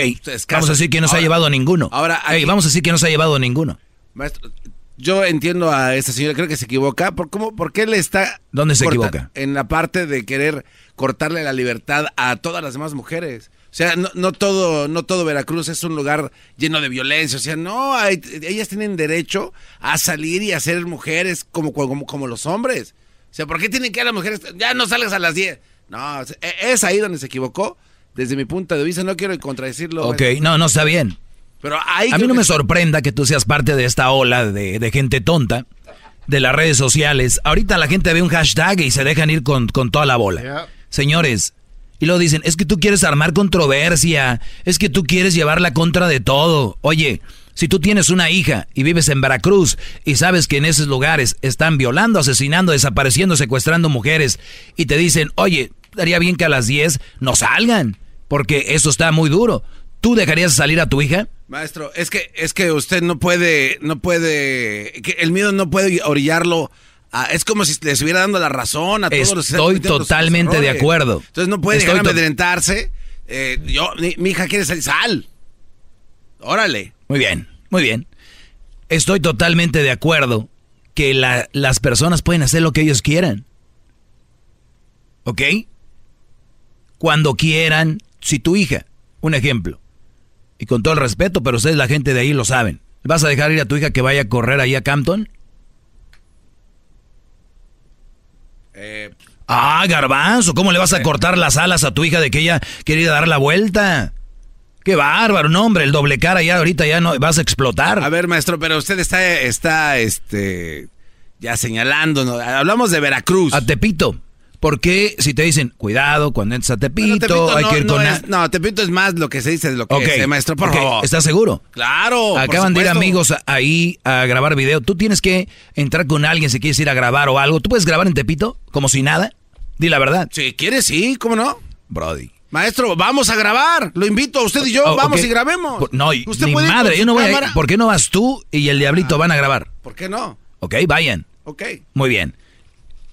vamos a decir que no se ha llevado ninguno. Ahora, vamos a decir que no se ha llevado ninguno. Maestro, yo entiendo a esta señora, creo que se equivoca. ¿Por, cómo, por qué le está... ¿Dónde se equivoca? En la parte de querer cortarle la libertad a todas las demás mujeres. O sea, no, todo, no todo Veracruz es un lugar lleno de violencia. O sea, no, ellas tienen derecho a salir y a ser mujeres como, como, como los hombres. O sea, ¿por qué tienen que ir las mujeres? Ya no salgas a las 10. No, es ahí donde se equivocó. Desde mi punto de vista, no quiero contradecirlo. Ok, no, no está bien. Pero a mí no me sorprenda que tú seas parte de esta ola de, gente tonta de las redes sociales. Ahorita la gente ve un hashtag y se dejan ir con, toda la bola. Señores, y luego dicen, es que tú quieres armar controversia, es que tú quieres llevarla contra de todo. Oye, si tú tienes una hija y vives en Veracruz y sabes que en esos lugares están violando, asesinando, desapareciendo, secuestrando mujeres y te dicen, oye, daría bien que a las 10 no salgan, porque eso está muy duro. ¿Tú dejarías salir a tu hija? Maestro, es que es que usted no puede no puede que el miedo no puede orillarlo es como si le estuviera dando la razón a todos los que Estoy totalmente de acuerdo. Entonces no puede dejar amedrentarse. Eh, yo mi, hija quiere salir, sal. Órale. Muy bien, muy bien. Estoy totalmente de acuerdo que las personas pueden hacer lo que ellos quieran. ¿Ok? Cuando quieran, si tu hija, un ejemplo, y con todo el respeto, pero ustedes la gente de ahí lo saben. ¿Vas a dejar ir a tu hija que vaya a correr ahí a Campton? Eh, ah, garbanzo, ¿cómo le vas a eh. cortar las alas a tu hija de que ella quiere ir a dar la vuelta? Qué bárbaro, no, hombre, el doble cara ya ahorita ya no vas a explotar. A ver, maestro, pero usted está, está, este, ya señalando, Hablamos de Veracruz. A Tepito. ¿Por qué si te dicen, cuidado, cuando entras a Tepito, hay que ir con... no, Tepito es más lo que se dice de lo que es, maestro, por favor. ¿Estás seguro? Claro, Acaban de ir amigos ahí a grabar video. Tú tienes que entrar con alguien si quieres ir a grabar o algo. ¿Tú puedes grabar en Tepito como si nada? Di la verdad. Si quieres, sí, ¿cómo no? Brody. Maestro, vamos a grabar. Lo invito a usted y yo. Oh, vamos y grabemos. No, usted mi madre, yo no voy a. ¿Por qué no vas tú y el diablito van a grabar? ¿Por qué no? Ok, vayan. Ok. Muy bien.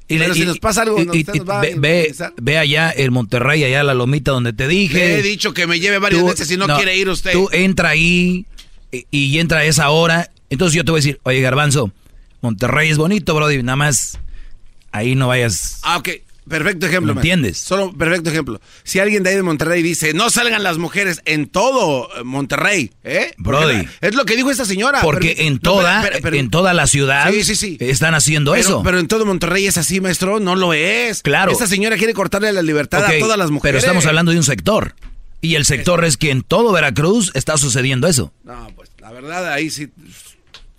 Y Pero si nos pasa algo, ve, ve, allá el Monterrey, allá la lomita donde te dije. Le he dicho que me lleve varias veces si no, quiere ir usted. Tú entra ahí y, entra a esa hora. Entonces yo te voy a decir, oye Garbanzo, Monterrey es bonito, Brody, nada más ahí no vayas. Ah, ok. Perfecto ejemplo. ¿Me entiendes? Solo perfecto ejemplo. Si alguien de ahí de Monterrey dice, no salgan las mujeres en todo eh, Monterrey, ¿eh? Brody. Es lo que dijo esta señora. Porque en toda, en toda la ciudad están haciendo eso. Pero en todo Monterrey es así, maestro. No lo es. Claro. Esta señora quiere cortarle la libertad a todas las mujeres. Pero estamos hablando de un sector. Y el sector es que en todo Veracruz está sucediendo eso. No, pues la verdad ahí sí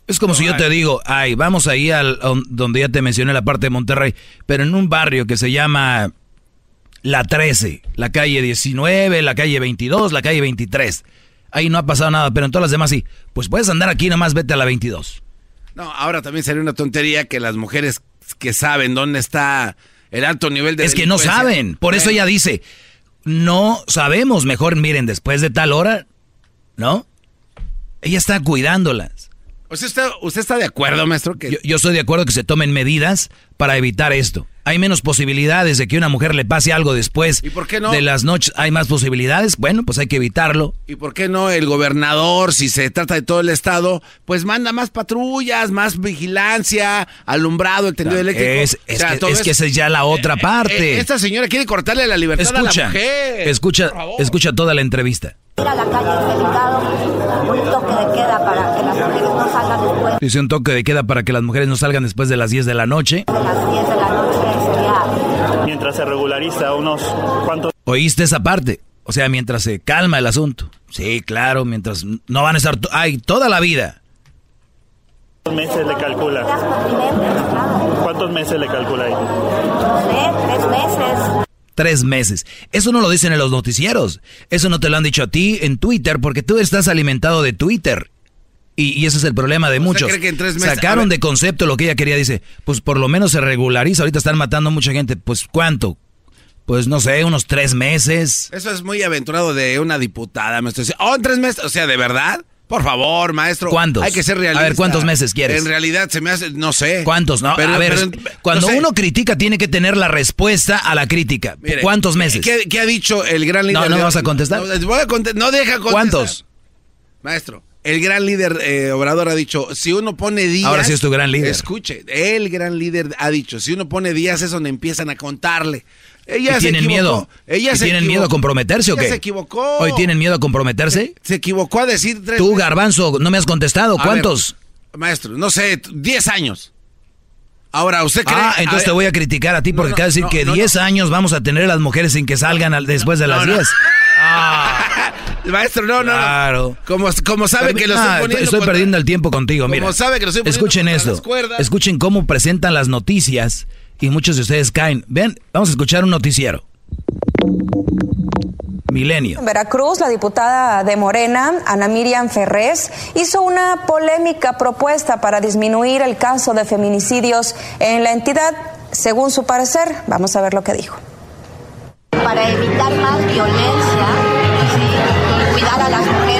Es como si yo te digo, ay, vamos ahí al donde ya te mencioné la parte de Monterrey, pero en un barrio que se llama la 13, la calle 19, la calle 22, la calle 23. Ahí no ha pasado nada, pero en todas las demás sí. Pues puedes andar aquí, nomás vete a la 22. No, ahora también sería una tontería que las mujeres que saben dónde está el alto nivel de Es que no saben, por eso ella dice, no sabemos, mejor miren, después de tal hora, ¿no? Ella está cuidándolas. ¿Usted está, usted está de acuerdo, maestro? Que... Yo, yo estoy de acuerdo que se tomen medidas para evitar esto hay menos posibilidades de que una mujer le pase algo después ¿Y por qué no? de las noches. Hay más posibilidades. Bueno, pues hay que evitarlo. ¿Y por qué no el gobernador, si se trata de todo el estado, pues manda más patrullas, más vigilancia, alumbrado, el tendido eléctrico? Es, es, que, es que, esa es ya la otra eh, eh, parte. esta señora quiere cortarle la libertad escucha, a la mujer. Escucha, escucha toda la entrevista. Ir a la calle es delicado, un toque de queda para que las mujeres no salgan después. Dice un toque de queda para que las mujeres no salgan después de las 10 de la noche. De las 10 de la noche Mientras se regulariza unos cuantos... ¿Oíste esa parte? O sea, mientras se calma el asunto. Sí, claro, mientras no van a estar... Ay, toda la vida. ¿Cuántos meses le calcula? ¿Cuántos meses le calcula ahí? tres meses. Tres meses. Eso no lo dicen en los noticieros. Eso no te lo han dicho a ti en Twitter porque tú estás alimentado de Twitter. Y, ese es el problema de muchos. Sacaron de concepto lo que ella quería. Dice, pues por lo menos se regulariza. Ahorita están matando a mucha gente. Pues ¿cuánto? Pues no sé, unos tres meses. Eso es muy aventurado de una diputada, maestro. Oh, en tres meses. O sea, ¿de verdad? Por favor, maestro. ¿Cuántos? Hay que ser realista. A ver, ¿cuántos meses quieres? En realidad se me hace, no sé. ¿Cuántos? No, a ver, cuando uno critica tiene que tener la respuesta a la crítica. ¿Cuántos meses? ¿qué, ha dicho el gran líder? No, no vas a contestar. No, voy a no deja contestar. ¿Cuántos? Maestro el gran líder eh, Obrador ha dicho, si uno pone días... Ahora sí es tu gran líder. Escuche, el gran líder ha dicho, si uno pone días es donde empiezan a contarle. Ella tienen miedo? Ella ¿Tienen miedo a comprometerse o qué? se equivocó. ¿Hoy tienen miedo a comprometerse? Se, equivocó a decir tres Tú, Garbanzo, no me has contestado. ¿Cuántos? maestro, no sé, 10 años. Ahora, ¿usted cree? Ah, entonces te voy a criticar a ti porque no, decir que 10 años vamos a tener a las mujeres sin que salgan después de las 10. Ah. Maestro, no, no. Claro. Como, como sabe que lo estoy ah, poniendo. Estoy perdiendo el tiempo contigo, como mira. sabe que lo estoy Escuchen esto. Escuchen cómo presentan las noticias y muchos de ustedes caen. Ven, vamos a escuchar un noticiero. Milenio. En Veracruz, la diputada de Morena, Ana Miriam Ferrés, hizo una polémica propuesta para disminuir el caso de feminicidios en la entidad. Según su parecer, vamos a ver lo que dijo. Para evitar más violencia, cuidar a las mujeres,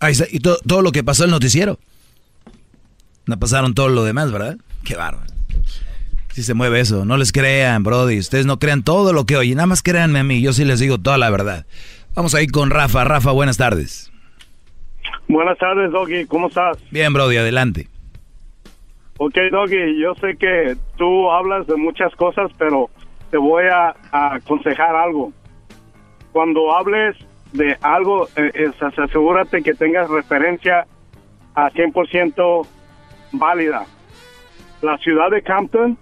Ahí está, y todo, todo lo que pasó el noticiero. No pasaron todo lo demás, ¿verdad? Qué bárbaro. Si se mueve eso, no les crean, Brody. Ustedes no crean todo lo que oyen, nada más créanme a mí, yo sí les digo toda la verdad. Vamos a ir con Rafa. Rafa, buenas tardes. Buenas tardes, Doggy. ¿Cómo estás? Bien, Brody, adelante. Ok, Doggy, yo sé que tú hablas de muchas cosas, pero te voy a, aconsejar algo. Cuando hables de algo, eh, asegúrate que tengas referencia a 100% válida. La ciudad de Campton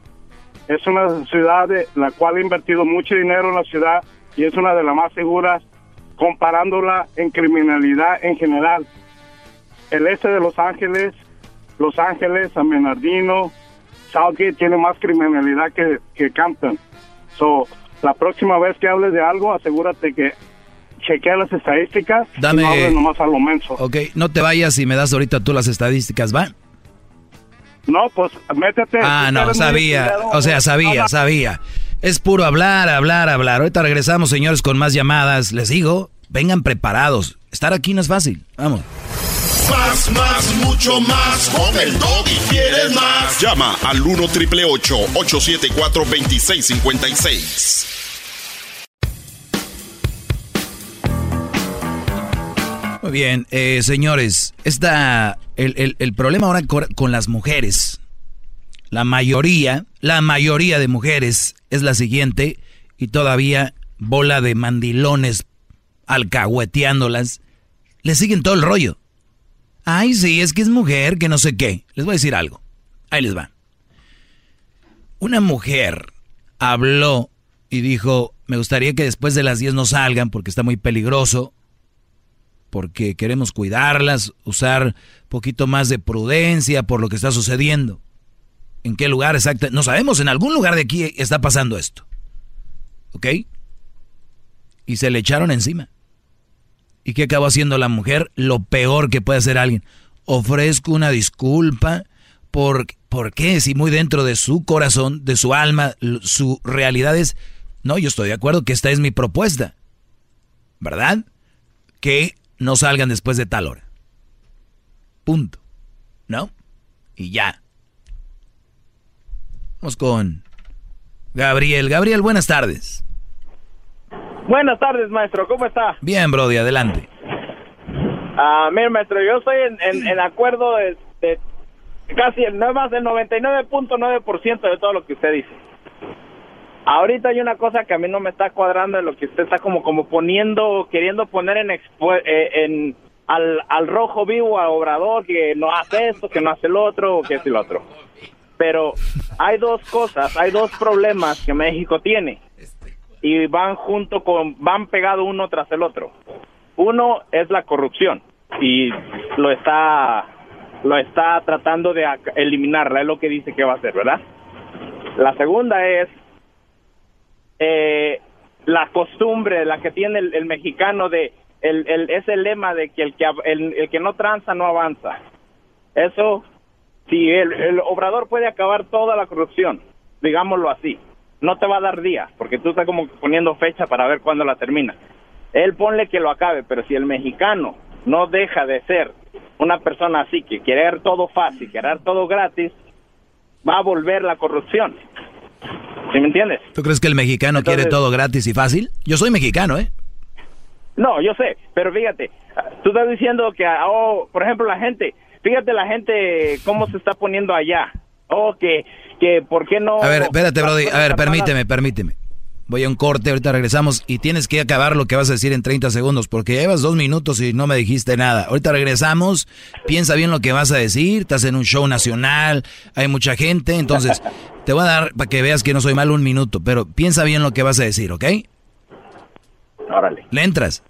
es una ciudad de la cual ha invertido mucho dinero en la ciudad y es una de las más seguras comparándola en criminalidad en general. El este de Los Ángeles, Los Ángeles, San Bernardino, Southgate tiene más criminalidad que, que Campton. So, la próxima vez que hables de algo, asegúrate que chequea las estadísticas Dame, y no hables nomás a lo menso. Ok, no te vayas y me das ahorita tú las estadísticas, ¿va? No, pues métete. Ah, no, sabía, o sea, sabía, sabía. Es puro hablar, hablar, hablar. Ahorita regresamos, señores, con más llamadas. Les digo, vengan preparados. Estar aquí no es fácil. Vamos. Más, más, mucho más. Con el y quieres más. Llama al 1 triple 874 2656. Bien, eh, señores, esta, el, el problema ahora con las mujeres la mayoría, la mayoría de mujeres es la siguiente y todavía bola de mandilones alcahueteándolas, le siguen todo el rollo. Ay, sí, es que es mujer, que no sé qué. Les voy a decir algo. Ahí les va. Una mujer habló y dijo, me gustaría que después de las 10 no salgan porque está muy peligroso, porque queremos cuidarlas, usar poquito más de prudencia por lo que está sucediendo. ¿En qué lugar exacto? No sabemos, en algún lugar de aquí está pasando esto. ¿Ok? Y se le echaron encima. ¿Y qué acabó haciendo la mujer? Lo peor que puede hacer alguien. Ofrezco una disculpa por, ¿por qué? Si muy dentro de su corazón, de su alma, su realidad es, no, yo estoy de acuerdo que esta es mi propuesta. ¿Verdad? Que no salgan después de tal hora. Punto. ¿No? Y ya. Vamos con Gabriel. Gabriel, buenas tardes. Buenas tardes, maestro. ¿Cómo está? Bien, Brody, adelante. Ah, mire, maestro, yo estoy en, en, acuerdo de, casi el, no más del 99.9% de todo lo que usted dice. Ahorita hay una cosa que a mí no me está cuadrando en lo que usted está como como poniendo, queriendo poner en, eh, en al, al rojo vivo a Obrador que no hace esto, que no hace lo otro, o que hace lo otro. Pero hay dos cosas, hay dos problemas que México tiene y van junto con, van pegado uno tras el otro. Uno es la corrupción y lo está, lo está tratando de eliminarla, es lo que dice que va a hacer, ¿verdad? La segunda es eh, la costumbre, la que tiene el, mexicano de, el, el, ese lema de que el que, el, el que no tranza no avanza. Eso, si el, el obrador puede acabar toda la corrupción, digámoslo así, no te va a dar día, porque tú estás como poniendo fecha para ver cuándo la termina. Él ponle que lo acabe, pero si el mexicano no deja de ser una persona así, que querer todo fácil, querer todo gratis, va a volver la corrupción. ¿Sí me entiendes? ¿Tú crees que el mexicano quiere todo gratis y fácil? Yo soy mexicano, ¿eh? No, yo sé, pero fíjate, tú estás diciendo que, oh, por ejemplo, la gente, fíjate la gente cómo se está poniendo allá. Oh, que que por qué no... A ver, espérate, Brody, a ver, permíteme, permíteme. Voy a un corte, ahorita regresamos y tienes que acabar lo que vas a decir en 30 segundos porque llevas dos minutos y no me dijiste nada. Ahorita regresamos, piensa bien lo que vas a decir, estás en un show nacional, hay mucha gente, entonces te voy a dar para que veas que no soy mal un minuto, pero piensa bien lo que vas a decir, ¿ok? Órale. ¿Le entras?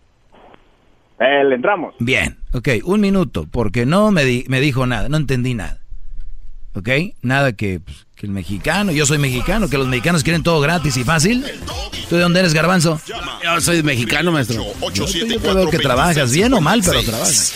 Eh, le entramos. Bien, ok, un minuto, porque no me, me dijo nada, no entendí nada. ¿Ok? Nada que, pues, que el mexicano, yo soy mexicano, que los mexicanos quieren todo gratis y fácil. ¿Tú de dónde eres, Garbanzo? Yo soy mexicano, maestro. Yo, yo que trabajas, bien o mal, pero trabajas.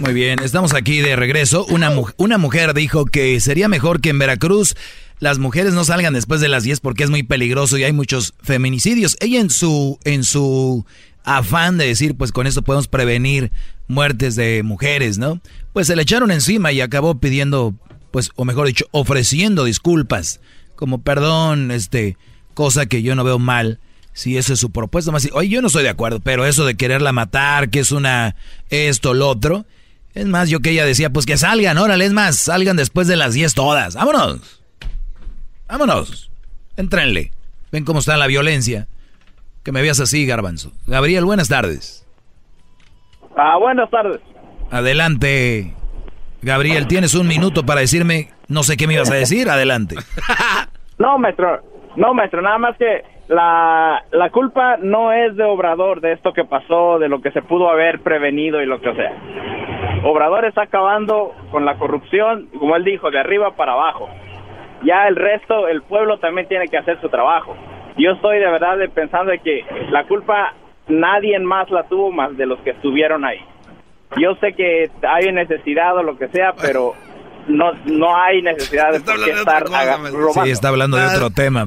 Muy bien, estamos aquí de regreso. Una, una mujer dijo que sería mejor que en Veracruz las mujeres no salgan después de las 10 porque es muy peligroso y hay muchos feminicidios. Ella en su, en su afán de decir, pues con esto podemos prevenir muertes de mujeres, ¿no? Pues se le echaron encima y acabó pidiendo, pues, o mejor dicho, ofreciendo disculpas, como perdón, este, cosa que yo no veo mal. Si esa es su propuesta, más, oye, yo no estoy de acuerdo, pero eso de quererla matar, que es una, esto, lo otro, es más, yo que ella decía, pues que salgan, órale, es más, salgan después de las 10 todas, vámonos, vámonos, entrenle, ven cómo está la violencia que me veas así, Garbanzo. Gabriel, buenas tardes. Ah, buenas tardes. Adelante, Gabriel, tienes un minuto para decirme, no sé qué me ibas a decir, adelante. no, maestro, no, maestro, nada más que la, la culpa no es de Obrador, de esto que pasó, de lo que se pudo haber prevenido y lo que sea. Obrador está acabando con la corrupción, como él dijo, de arriba para abajo. Ya el resto, el pueblo también tiene que hacer su trabajo yo estoy de verdad pensando de que la culpa nadie más la tuvo más de los que estuvieron ahí. Yo sé que hay necesidad o lo que sea, pero no no hay necesidad de estar robando. Sí, está hablando de otro tema.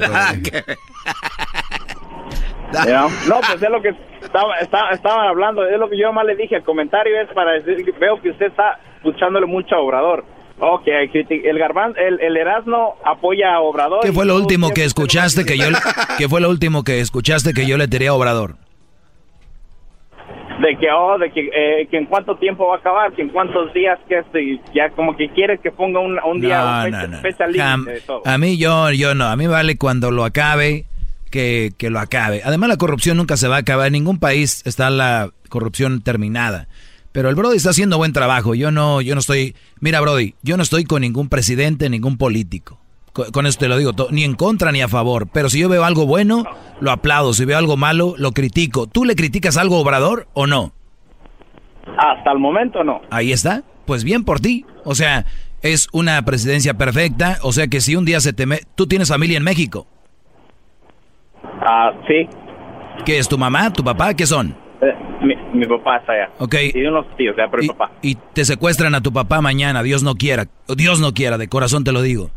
No, pues es lo que estaba, estaban hablando, es lo que yo más le dije, el comentario es para decir que veo que usted está escuchándole mucho a Obrador. Ok, el Garbán, el, el, Erasmo apoya a Obrador. ¿Qué fue lo último que escuchaste que yo, qué fue lo último que escuchaste que yo le tiré a Obrador? De que, oh, de que, eh, que en cuánto tiempo va a acabar, que en cuántos días, que este, ya como que quieres que ponga un, un día, fecha, A mí yo, yo no, a mí vale cuando lo acabe, que, que lo acabe. Además, la corrupción nunca se va a acabar. En ningún país está la corrupción terminada. Pero el Brody está haciendo buen trabajo. Yo no, yo no estoy. Mira, Brody, yo no estoy con ningún presidente, ningún político. Con, eso te lo digo, ni en contra ni a favor. Pero si yo veo algo bueno, lo aplaudo. Si veo algo malo, lo critico. ¿Tú le criticas algo a Obrador o no? Hasta el momento no. Ahí está. Pues bien por ti. O sea, es una presidencia perfecta. O sea que si un día se te... ¿Tú tienes familia en México? Ah, sí. ¿Qué es tu mamá, tu papá? ¿Qué son? Mi, papá está allá. Ok. Y unos tíos, pero y, papá. Y te secuestran a tu papá mañana, Dios no quiera. Dios no quiera, de corazón te lo digo.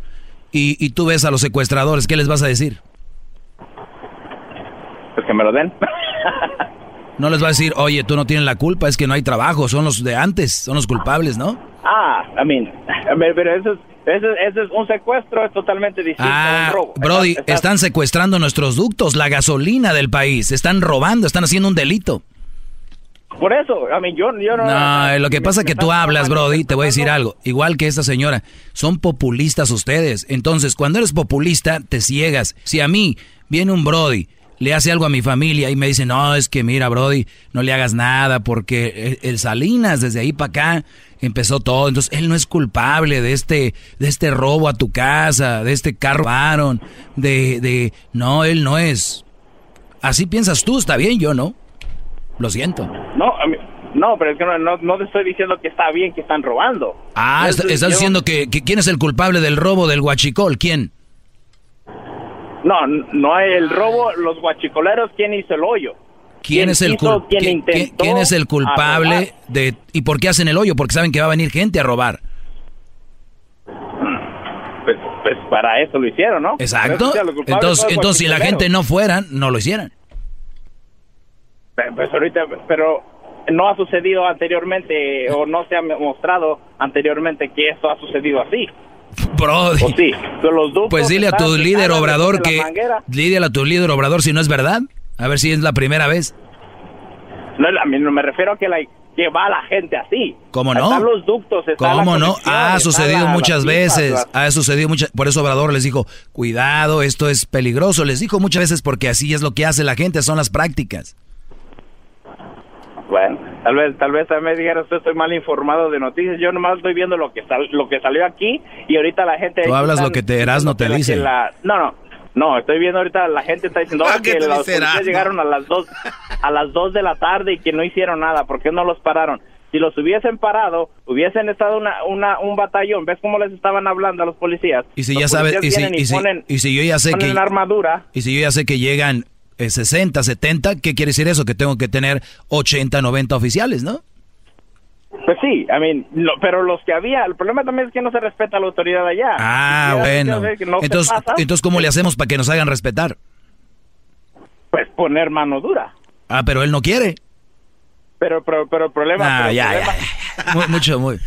Y, y tú ves a los secuestradores, ¿qué les vas a decir? Pues que me lo den. no les vas a decir, oye, tú no tienes la culpa, es que no hay trabajo, son los de antes, son los culpables, ¿no? Ah, I mean, pero eso es, eso, es un secuestro, es totalmente distinto a un ah, robo. Brody, están secuestrando nuestros ductos, la gasolina del país, están robando, están haciendo un delito. Por eso, a mí yo, yo no... No, lo que pasa es que tú hablas, Brody, te voy a decir algo. Igual que esta señora, son populistas ustedes. Entonces, cuando eres populista, te ciegas. Si a mí viene un Brody, le hace algo a mi familia y me dice, no, es que mira, Brody, no le hagas nada porque el Salinas, desde ahí para acá, empezó todo. Entonces, él no es culpable de este, de este robo a tu casa, de este carro robaron, de, de... No, él no es. Así piensas tú, está bien, yo no. Lo siento. No, no, pero es que no, no, te estoy diciendo que está bien que están robando. Ah, estás diciendo que, quién es el culpable del robo del guachicol, ¿quién? No, no el robo, los guachicoleros, ¿quién hizo el hoyo? ¿Quién, es el ¿quién, ¿quién, es el culpable de y por qué hacen el hoyo? Porque saben que va a venir gente a robar. Pues, pues para eso lo hicieron, ¿no? Exacto. Entonces, entonces si la gente no fuera, no lo hicieran. Pues ahorita, pero no ha sucedido anteriormente o no se ha mostrado anteriormente que esto ha sucedido así. Bro, sí? pues dile a tu líder obrador que dile a tu líder obrador si no es verdad. A ver si es la primera vez. No, me refiero a que la que va la gente así. ¿Cómo no? Están los ductos, ¿Cómo no? Ha sucedido muchas veces. Ha sucedido muchas. Por eso Obrador les dijo, cuidado, esto es peligroso. Les dijo muchas veces porque así es lo que hace la gente, son las prácticas. Bueno, tal vez, tal vez me dijeras, estoy mal informado de noticias. Yo nomás estoy viendo lo que lo que salió aquí y ahorita la gente. Tú hablas lo que te eras, no te dice. no, no, no. Estoy viendo ahorita la gente está diciendo que los policías llegaron a las dos, a las dos de la tarde y que no hicieron nada. ¿Por qué no los pararon? Si los hubiesen parado, hubiesen estado una, una, un batallón. ¿Ves cómo les estaban hablando a los policías? Y si ya sabes, y si, y, si, yo ya sé que armadura. Y si yo ya sé que llegan 60, eh, 70, ¿qué quiere decir eso? Que tengo que tener 80, 90 oficiales, ¿no? Pues sí, I mean, pero los que había, el problema también es que no se respeta la autoridad allá. Ah, bueno. entonces, entonces, ¿cómo le hacemos para que nos hagan respetar? Pues poner mano dura. Ah, pero él no quiere. Pero, pero, pero el problema... Ah, ya, ya, mucho, muy...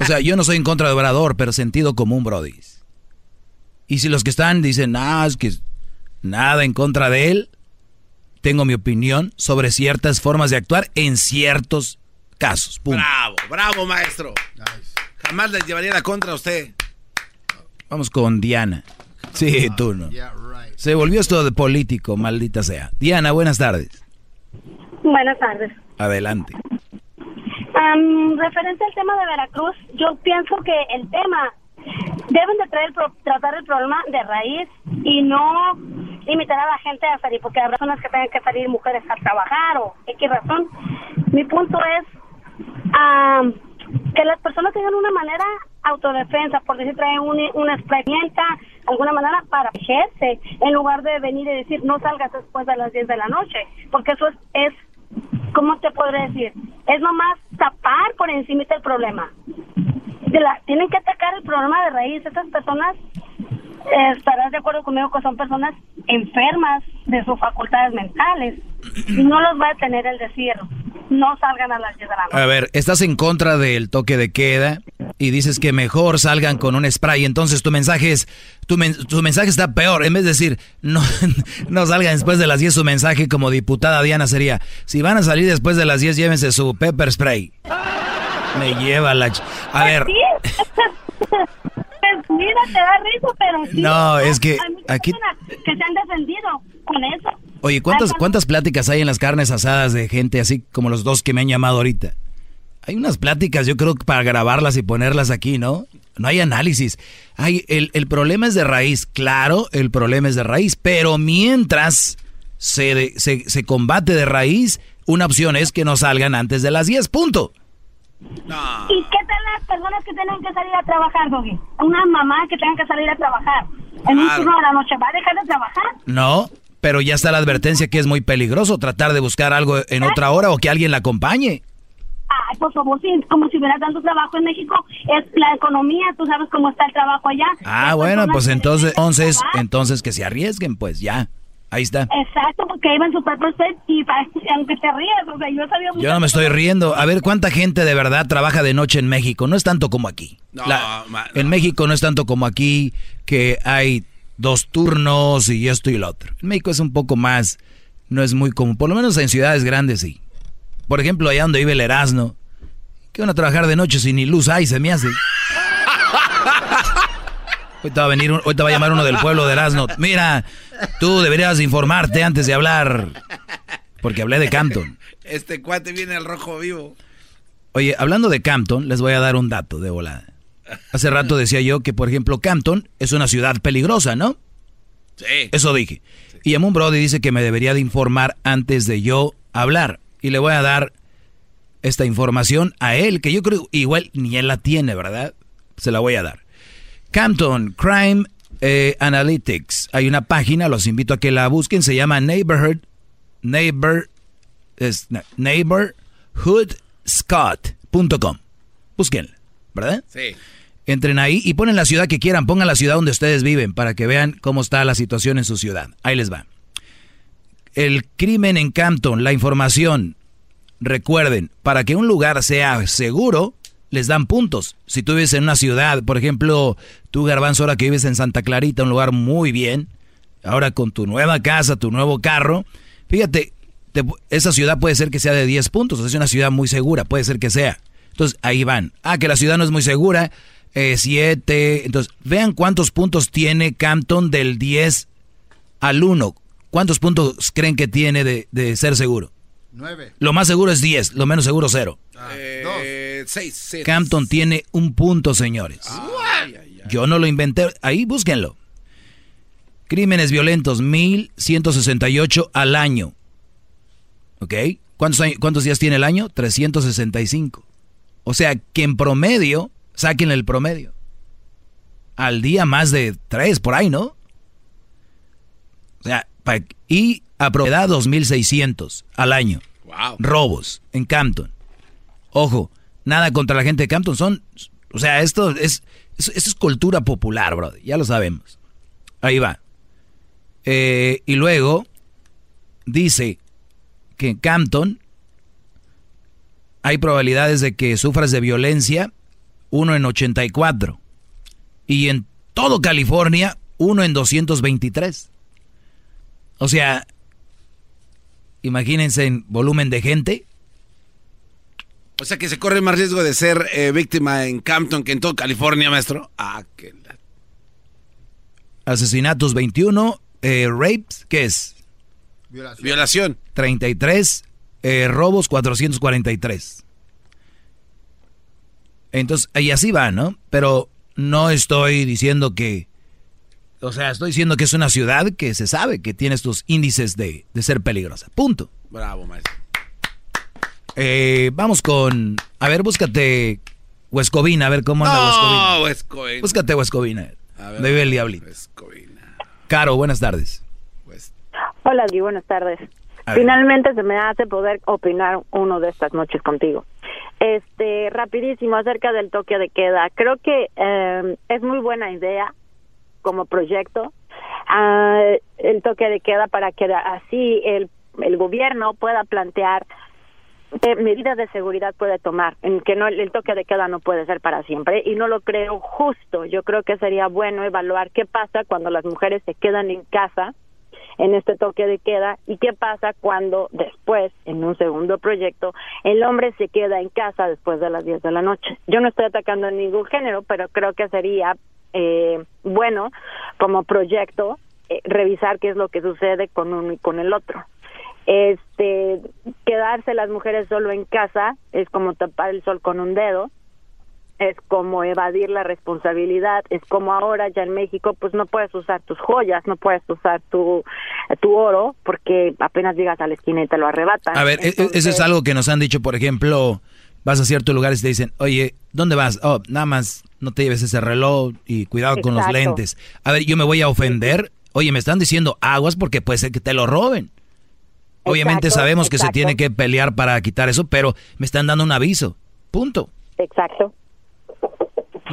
O sea, yo no soy en contra de Obrador, pero sentido común, Brody. Y si los que están dicen, ah, es que nada en contra de él. Tengo mi opinión sobre ciertas formas de actuar en ciertos casos. Bravo, bravo, maestro. Jamás les llevaría la contra a usted. Vamos con Diana. Sí, tú no. Se volvió esto de político, maldita sea. Diana, buenas tardes. Buenas tardes. Adelante. referente al tema de Veracruz, yo pienso que el tema deben de traer, tratar el problema de raíz y no limitar a la gente a salir, porque hay razones que tengan que salir mujeres a trabajar o X razón. Mi punto es que las personas tengan una manera autodefensa, por decir, traen una experiencia, alguna manera para protegerse, en lugar de venir y decir no salgas después de las 10 de la noche, porque eso es, es ¿cómo te podré decir? Es nomás tapar por encima del problema tienen que atacar el problema de raíz. Estas personas, estarás de acuerdo conmigo que son personas enfermas de sus facultades mentales. Y no los va a tener el desierto. No salgan a las 10 de la noche. A ver, estás en contra del toque de queda y dices que mejor salgan con un spray. Entonces tu mensaje es, tu, tu mensaje está peor. En vez de decir, no, no salgan después de las 10, su mensaje como diputada Diana sería, si van a salir después de las 10, llévense su pepper spray. Me lleva la... A ver. mira, te da risa, pero sí. No, es que aquí... Que se han defendido con eso. Oye, ¿cuántas, ¿cuántas pláticas hay en las carnes asadas de gente así como los dos que me han llamado ahorita? Hay unas pláticas, yo creo, para grabarlas y ponerlas aquí, ¿no? No hay análisis. Hay, el, el problema es de raíz, claro, el problema es de raíz, pero mientras se, se, se combate de raíz, una opción es que no salgan antes de las 10, punto. ¿Y qué tal las personas que tienen que salir a trabajar, Doggy? Una mamá que tenga que salir a trabajar en un turno de la noche, ¿va a dejar de trabajar? No, pero ya está la advertencia que es muy peligroso tratar de buscar algo en otra hora o que alguien la acompañe. Ay, por favor, sí, como si hubiera tanto trabajo en México, es la economía, tú sabes cómo está el trabajo allá. Ah, bueno, pues entonces, entonces, entonces que se arriesguen, pues ya. Ahí está. Exacto, porque iban su propio set y aunque te rías, o sea, yo sabía Yo no me estoy riendo. A ver, ¿cuánta gente de verdad trabaja de noche en México? No es tanto como aquí. No, En México no es tanto como aquí, que hay dos turnos y esto y lo otro. En México es un poco más, no es muy común. Por lo menos en ciudades grandes sí. Por ejemplo, allá donde vive el Erasmo, que van a trabajar de noche sin ni luz hay, se me hace. Ahorita va a venir, ahorita va a llamar uno del pueblo de Erasmo. Mira, tú deberías informarte antes de hablar. Porque hablé de Campton. Este cuate viene al rojo vivo. Oye, hablando de Campton, les voy a dar un dato de volada. Hace rato decía yo que, por ejemplo, Campton es una ciudad peligrosa, ¿no? Sí. Eso dije. Y a Brody dice que me debería de informar antes de yo hablar. Y le voy a dar esta información a él, que yo creo igual ni él la tiene, ¿verdad? Se la voy a dar. Campton Crime eh, Analytics. Hay una página, los invito a que la busquen, se llama Neighborhood, Neighbor, es, neighborhoodscott.com. Búsquenla, ¿verdad? Sí. Entren ahí y ponen la ciudad que quieran, pongan la ciudad donde ustedes viven para que vean cómo está la situación en su ciudad. Ahí les va. El crimen en Campton, la información. Recuerden, para que un lugar sea seguro, les dan puntos. Si tú vives en una ciudad, por ejemplo, tú Garbanzo, ahora que vives en Santa Clarita, un lugar muy bien, ahora con tu nueva casa, tu nuevo carro, fíjate, esa ciudad puede ser que sea de 10 puntos, es una ciudad muy segura, puede ser que sea. Entonces ahí van. Ah, que la ciudad no es muy segura, 7. Eh, Entonces, vean cuántos puntos tiene Campton del 10 al 1. ¿Cuántos puntos creen que tiene de, de ser seguro? 9. Lo más seguro es 10, lo menos seguro 0. Ah, eh, seis, Campton tiene un punto, señores. Yo no lo inventé. Ahí búsquenlo. Crímenes violentos, 1168 al año. ¿Ok? ¿Cuántos, ¿Cuántos días tiene el año? 365. O sea, que en promedio, saquen el promedio. Al día más de 3 por ahí, ¿no? O sea, y a propiedad 2600 al año. Wow. Robos en Campton. Ojo, nada contra la gente de Campton, son, o sea, esto es, esto es cultura popular, bro, ya lo sabemos. Ahí va. Eh, y luego dice que en Campton hay probabilidades de que sufras de violencia, uno en 84. Y en todo California, uno en 223. O sea, imagínense en volumen de gente, o sea que se corre más riesgo de ser eh, víctima en Campton que en todo California, maestro. Ah, qué Asesinatos 21, eh, rapes, ¿qué es? Violación. Violación. 33, eh, robos 443. Entonces, y así va, ¿no? Pero no estoy diciendo que, o sea, estoy diciendo que es una ciudad que se sabe que tiene estos índices de, de ser peligrosa. Punto. Bravo, maestro. Eh, vamos con. A ver, búscate Huescovina, a ver cómo anda no, Huescovina. Búscate Huescovina. De ver, el diablito. Caro, buenas tardes. Hola, Gui, buenas tardes. Finalmente se me hace poder opinar uno de estas noches contigo. Este, rapidísimo acerca del toque de queda. Creo que eh, es muy buena idea como proyecto uh, el toque de queda para que así el, el gobierno pueda plantear qué medidas de seguridad puede tomar, en que no el toque de queda no puede ser para siempre y no lo creo justo. Yo creo que sería bueno evaluar qué pasa cuando las mujeres se quedan en casa en este toque de queda y qué pasa cuando después, en un segundo proyecto, el hombre se queda en casa después de las 10 de la noche. Yo no estoy atacando a ningún género, pero creo que sería eh, bueno como proyecto eh, revisar qué es lo que sucede con uno y con el otro. Este, quedarse las mujeres solo en casa es como tapar el sol con un dedo es como evadir la responsabilidad, es como ahora ya en México pues no puedes usar tus joyas, no puedes usar tu, tu oro porque apenas llegas a la esquina y te lo arrebatan. A ver, e-, e-, eso es algo que nos han dicho, por ejemplo, vas a ciertos lugares y te dicen, oye, ¿dónde vas? Oh, nada más no te lleves ese reloj y cuidado con los lentes. A ver, yo me voy a ofender. Oye, me están diciendo aguas porque puede ser que te lo roben. Obviamente sabemos que se tiene que pelear para quitar eso, pero me están dando un aviso. Punto. Exacto.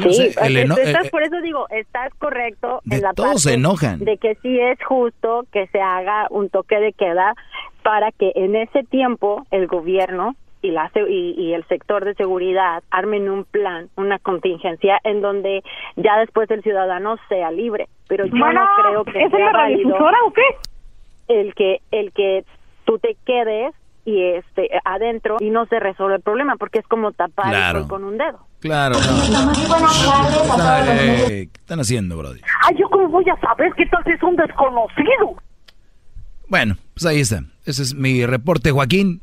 Sí, estás, por eso digo, estás correcto en la todos se enojan. de que sí es justo que se haga un toque de queda para que en ese tiempo el gobierno y, la, y, el sector de seguridad armen un plan, una contingencia en donde ya después el ciudadano sea libre. Pero yo no creo que ¿es sea válido o qué? el que el que tú te quedes y este adentro y no se resuelve el problema porque es como tapar con un dedo. Claro. ¿Qué están haciendo, Brody? Ay, yo cómo voy a saber que tal es un desconocido. Bueno, pues ahí está. Ese es mi reporte, Joaquín.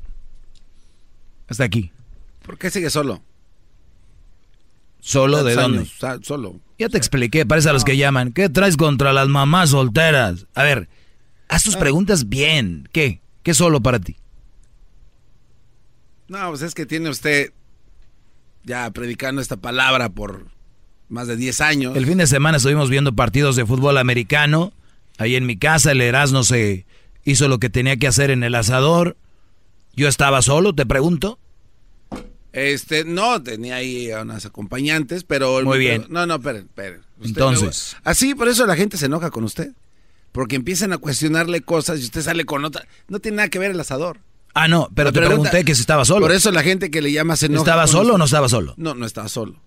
Hasta aquí. ¿Por qué sigue solo? ¿Solo de dónde? Solo. Ya te expliqué, parece a los que llaman. ¿Qué traes contra las mamás solteras? A ver, haz tus ah. preguntas bien. ¿Qué? ¿Qué solo para ti? No, pues es que tiene usted ya predicando esta palabra por más de 10 años. El fin de semana estuvimos viendo partidos de fútbol americano. Ahí en mi casa el Erasmo se hizo lo que tenía que hacer en el asador. Yo estaba solo, te pregunto. Este, no, tenía ahí a unas acompañantes, pero... Muy bien. no, no, esperen, esperen. Entonces... así, por eso la gente se enoja con usted. Porque empiezan a cuestionarle cosas y usted sale con otra... No tiene nada que ver el asador. Ah, no, pero te pregunté que si estaba solo. Por eso la gente que le llama se enoja. ¿Estaba solo o no estaba solo? No, no estaba solo.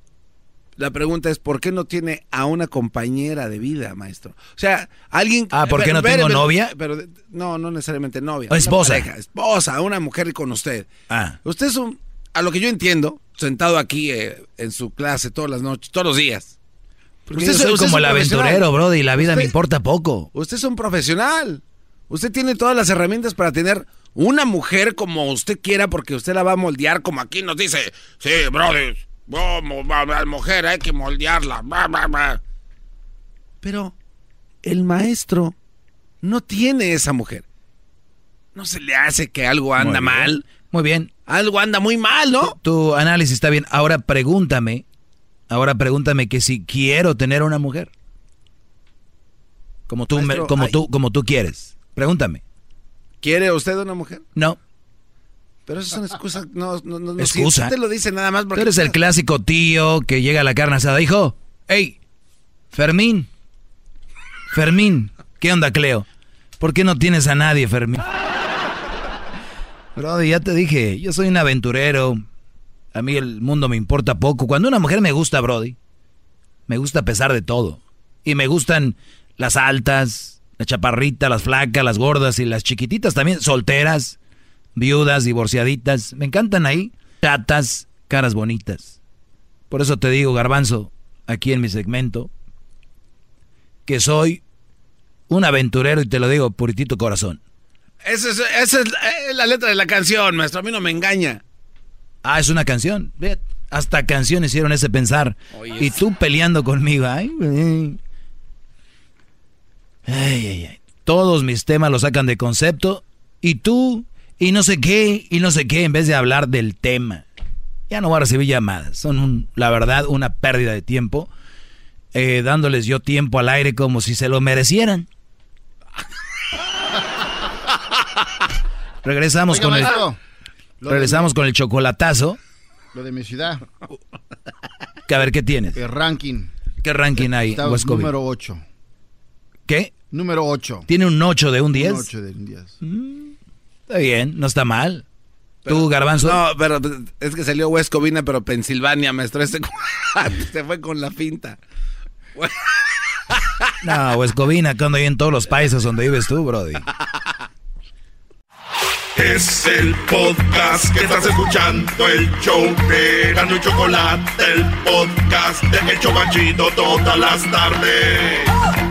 La pregunta es, ¿por qué no tiene a una compañera de vida, maestro? O sea, alguien... Ah, ¿por qué no tengo novia? Pero, no, no necesariamente novia. esposa. esposa, una mujer con usted. Ah. Usted es un, a lo que yo entiendo, sentado aquí eh, en su clase todas las noches, todos los días. usted es, como el aventurero, bro, y la vida me importa poco. Usted es un profesional. Usted tiene todas las herramientas para tener una mujer como usted quiera porque usted la va a moldear como aquí nos dice, sí, brother, vamos, la mujer hay que moldearla. Pero el maestro no tiene esa mujer. No se le hace que algo anda mal. Muy bien. Algo anda muy mal, ¿no? Tu, análisis está bien. Ahora pregúntame, ahora pregúntame que si quiero tener una mujer. Como tú, como tú, como tú quieres. Pregúntame. ¿Quiere usted una mujer? No. Pero eso es una excusa. No, no, no, excusa. usted lo dice nada más porque. Tú eres el clásico tío que llega a la carne asada. Hijo, hey, Fermín. Fermín, ¿qué onda, Cleo? ¿Por qué no tienes a nadie, Fermín? Brody, ya te dije, yo soy un aventurero. A mí el mundo me importa poco. Cuando una mujer me gusta, Brody, me gusta a pesar de todo. Y me gustan las altas, la chaparrita, las flacas, las gordas y las chiquititas también, solteras, viudas, divorciaditas. Me encantan ahí. Chatas, caras bonitas. Por eso te digo, garbanzo, aquí en mi segmento, que soy un aventurero y te lo digo puritito corazón. Esa es, eh, la letra de la canción, maestro. A mí no me engaña. Ah, es una canción. Hasta canciones hicieron ese pensar. y tú peleando conmigo. Ay, Ay, ay, ay. Todos mis temas los sacan de concepto y tú y no sé qué y no sé qué en vez de hablar del tema. Ya no voy a recibir llamadas. Son, la verdad, una pérdida de tiempo. Eh, dándoles yo tiempo al aire como si se lo merecieran. regresamos con el regresamos con el chocolatazo. Lo de mi ciudad. Que a ver qué tienes. El ranking. ¿Qué ranking hay? Está número 8. ¿Qué? Número 8. ¿Tiene un 8 de un 10? Un 8 de un 10. Mm, está bien, no está mal. ¿Tú, Garbanzo? No, pero es que salió West Covina, pero Pensilvania, maestro. Este se fue con la finta. no, West Covina, cuando hay en todos los países donde vives tú, Brody. Es el podcast que estás escuchando, el show de Gano y Chocolate, el podcast de El Chocachito todas las tardes.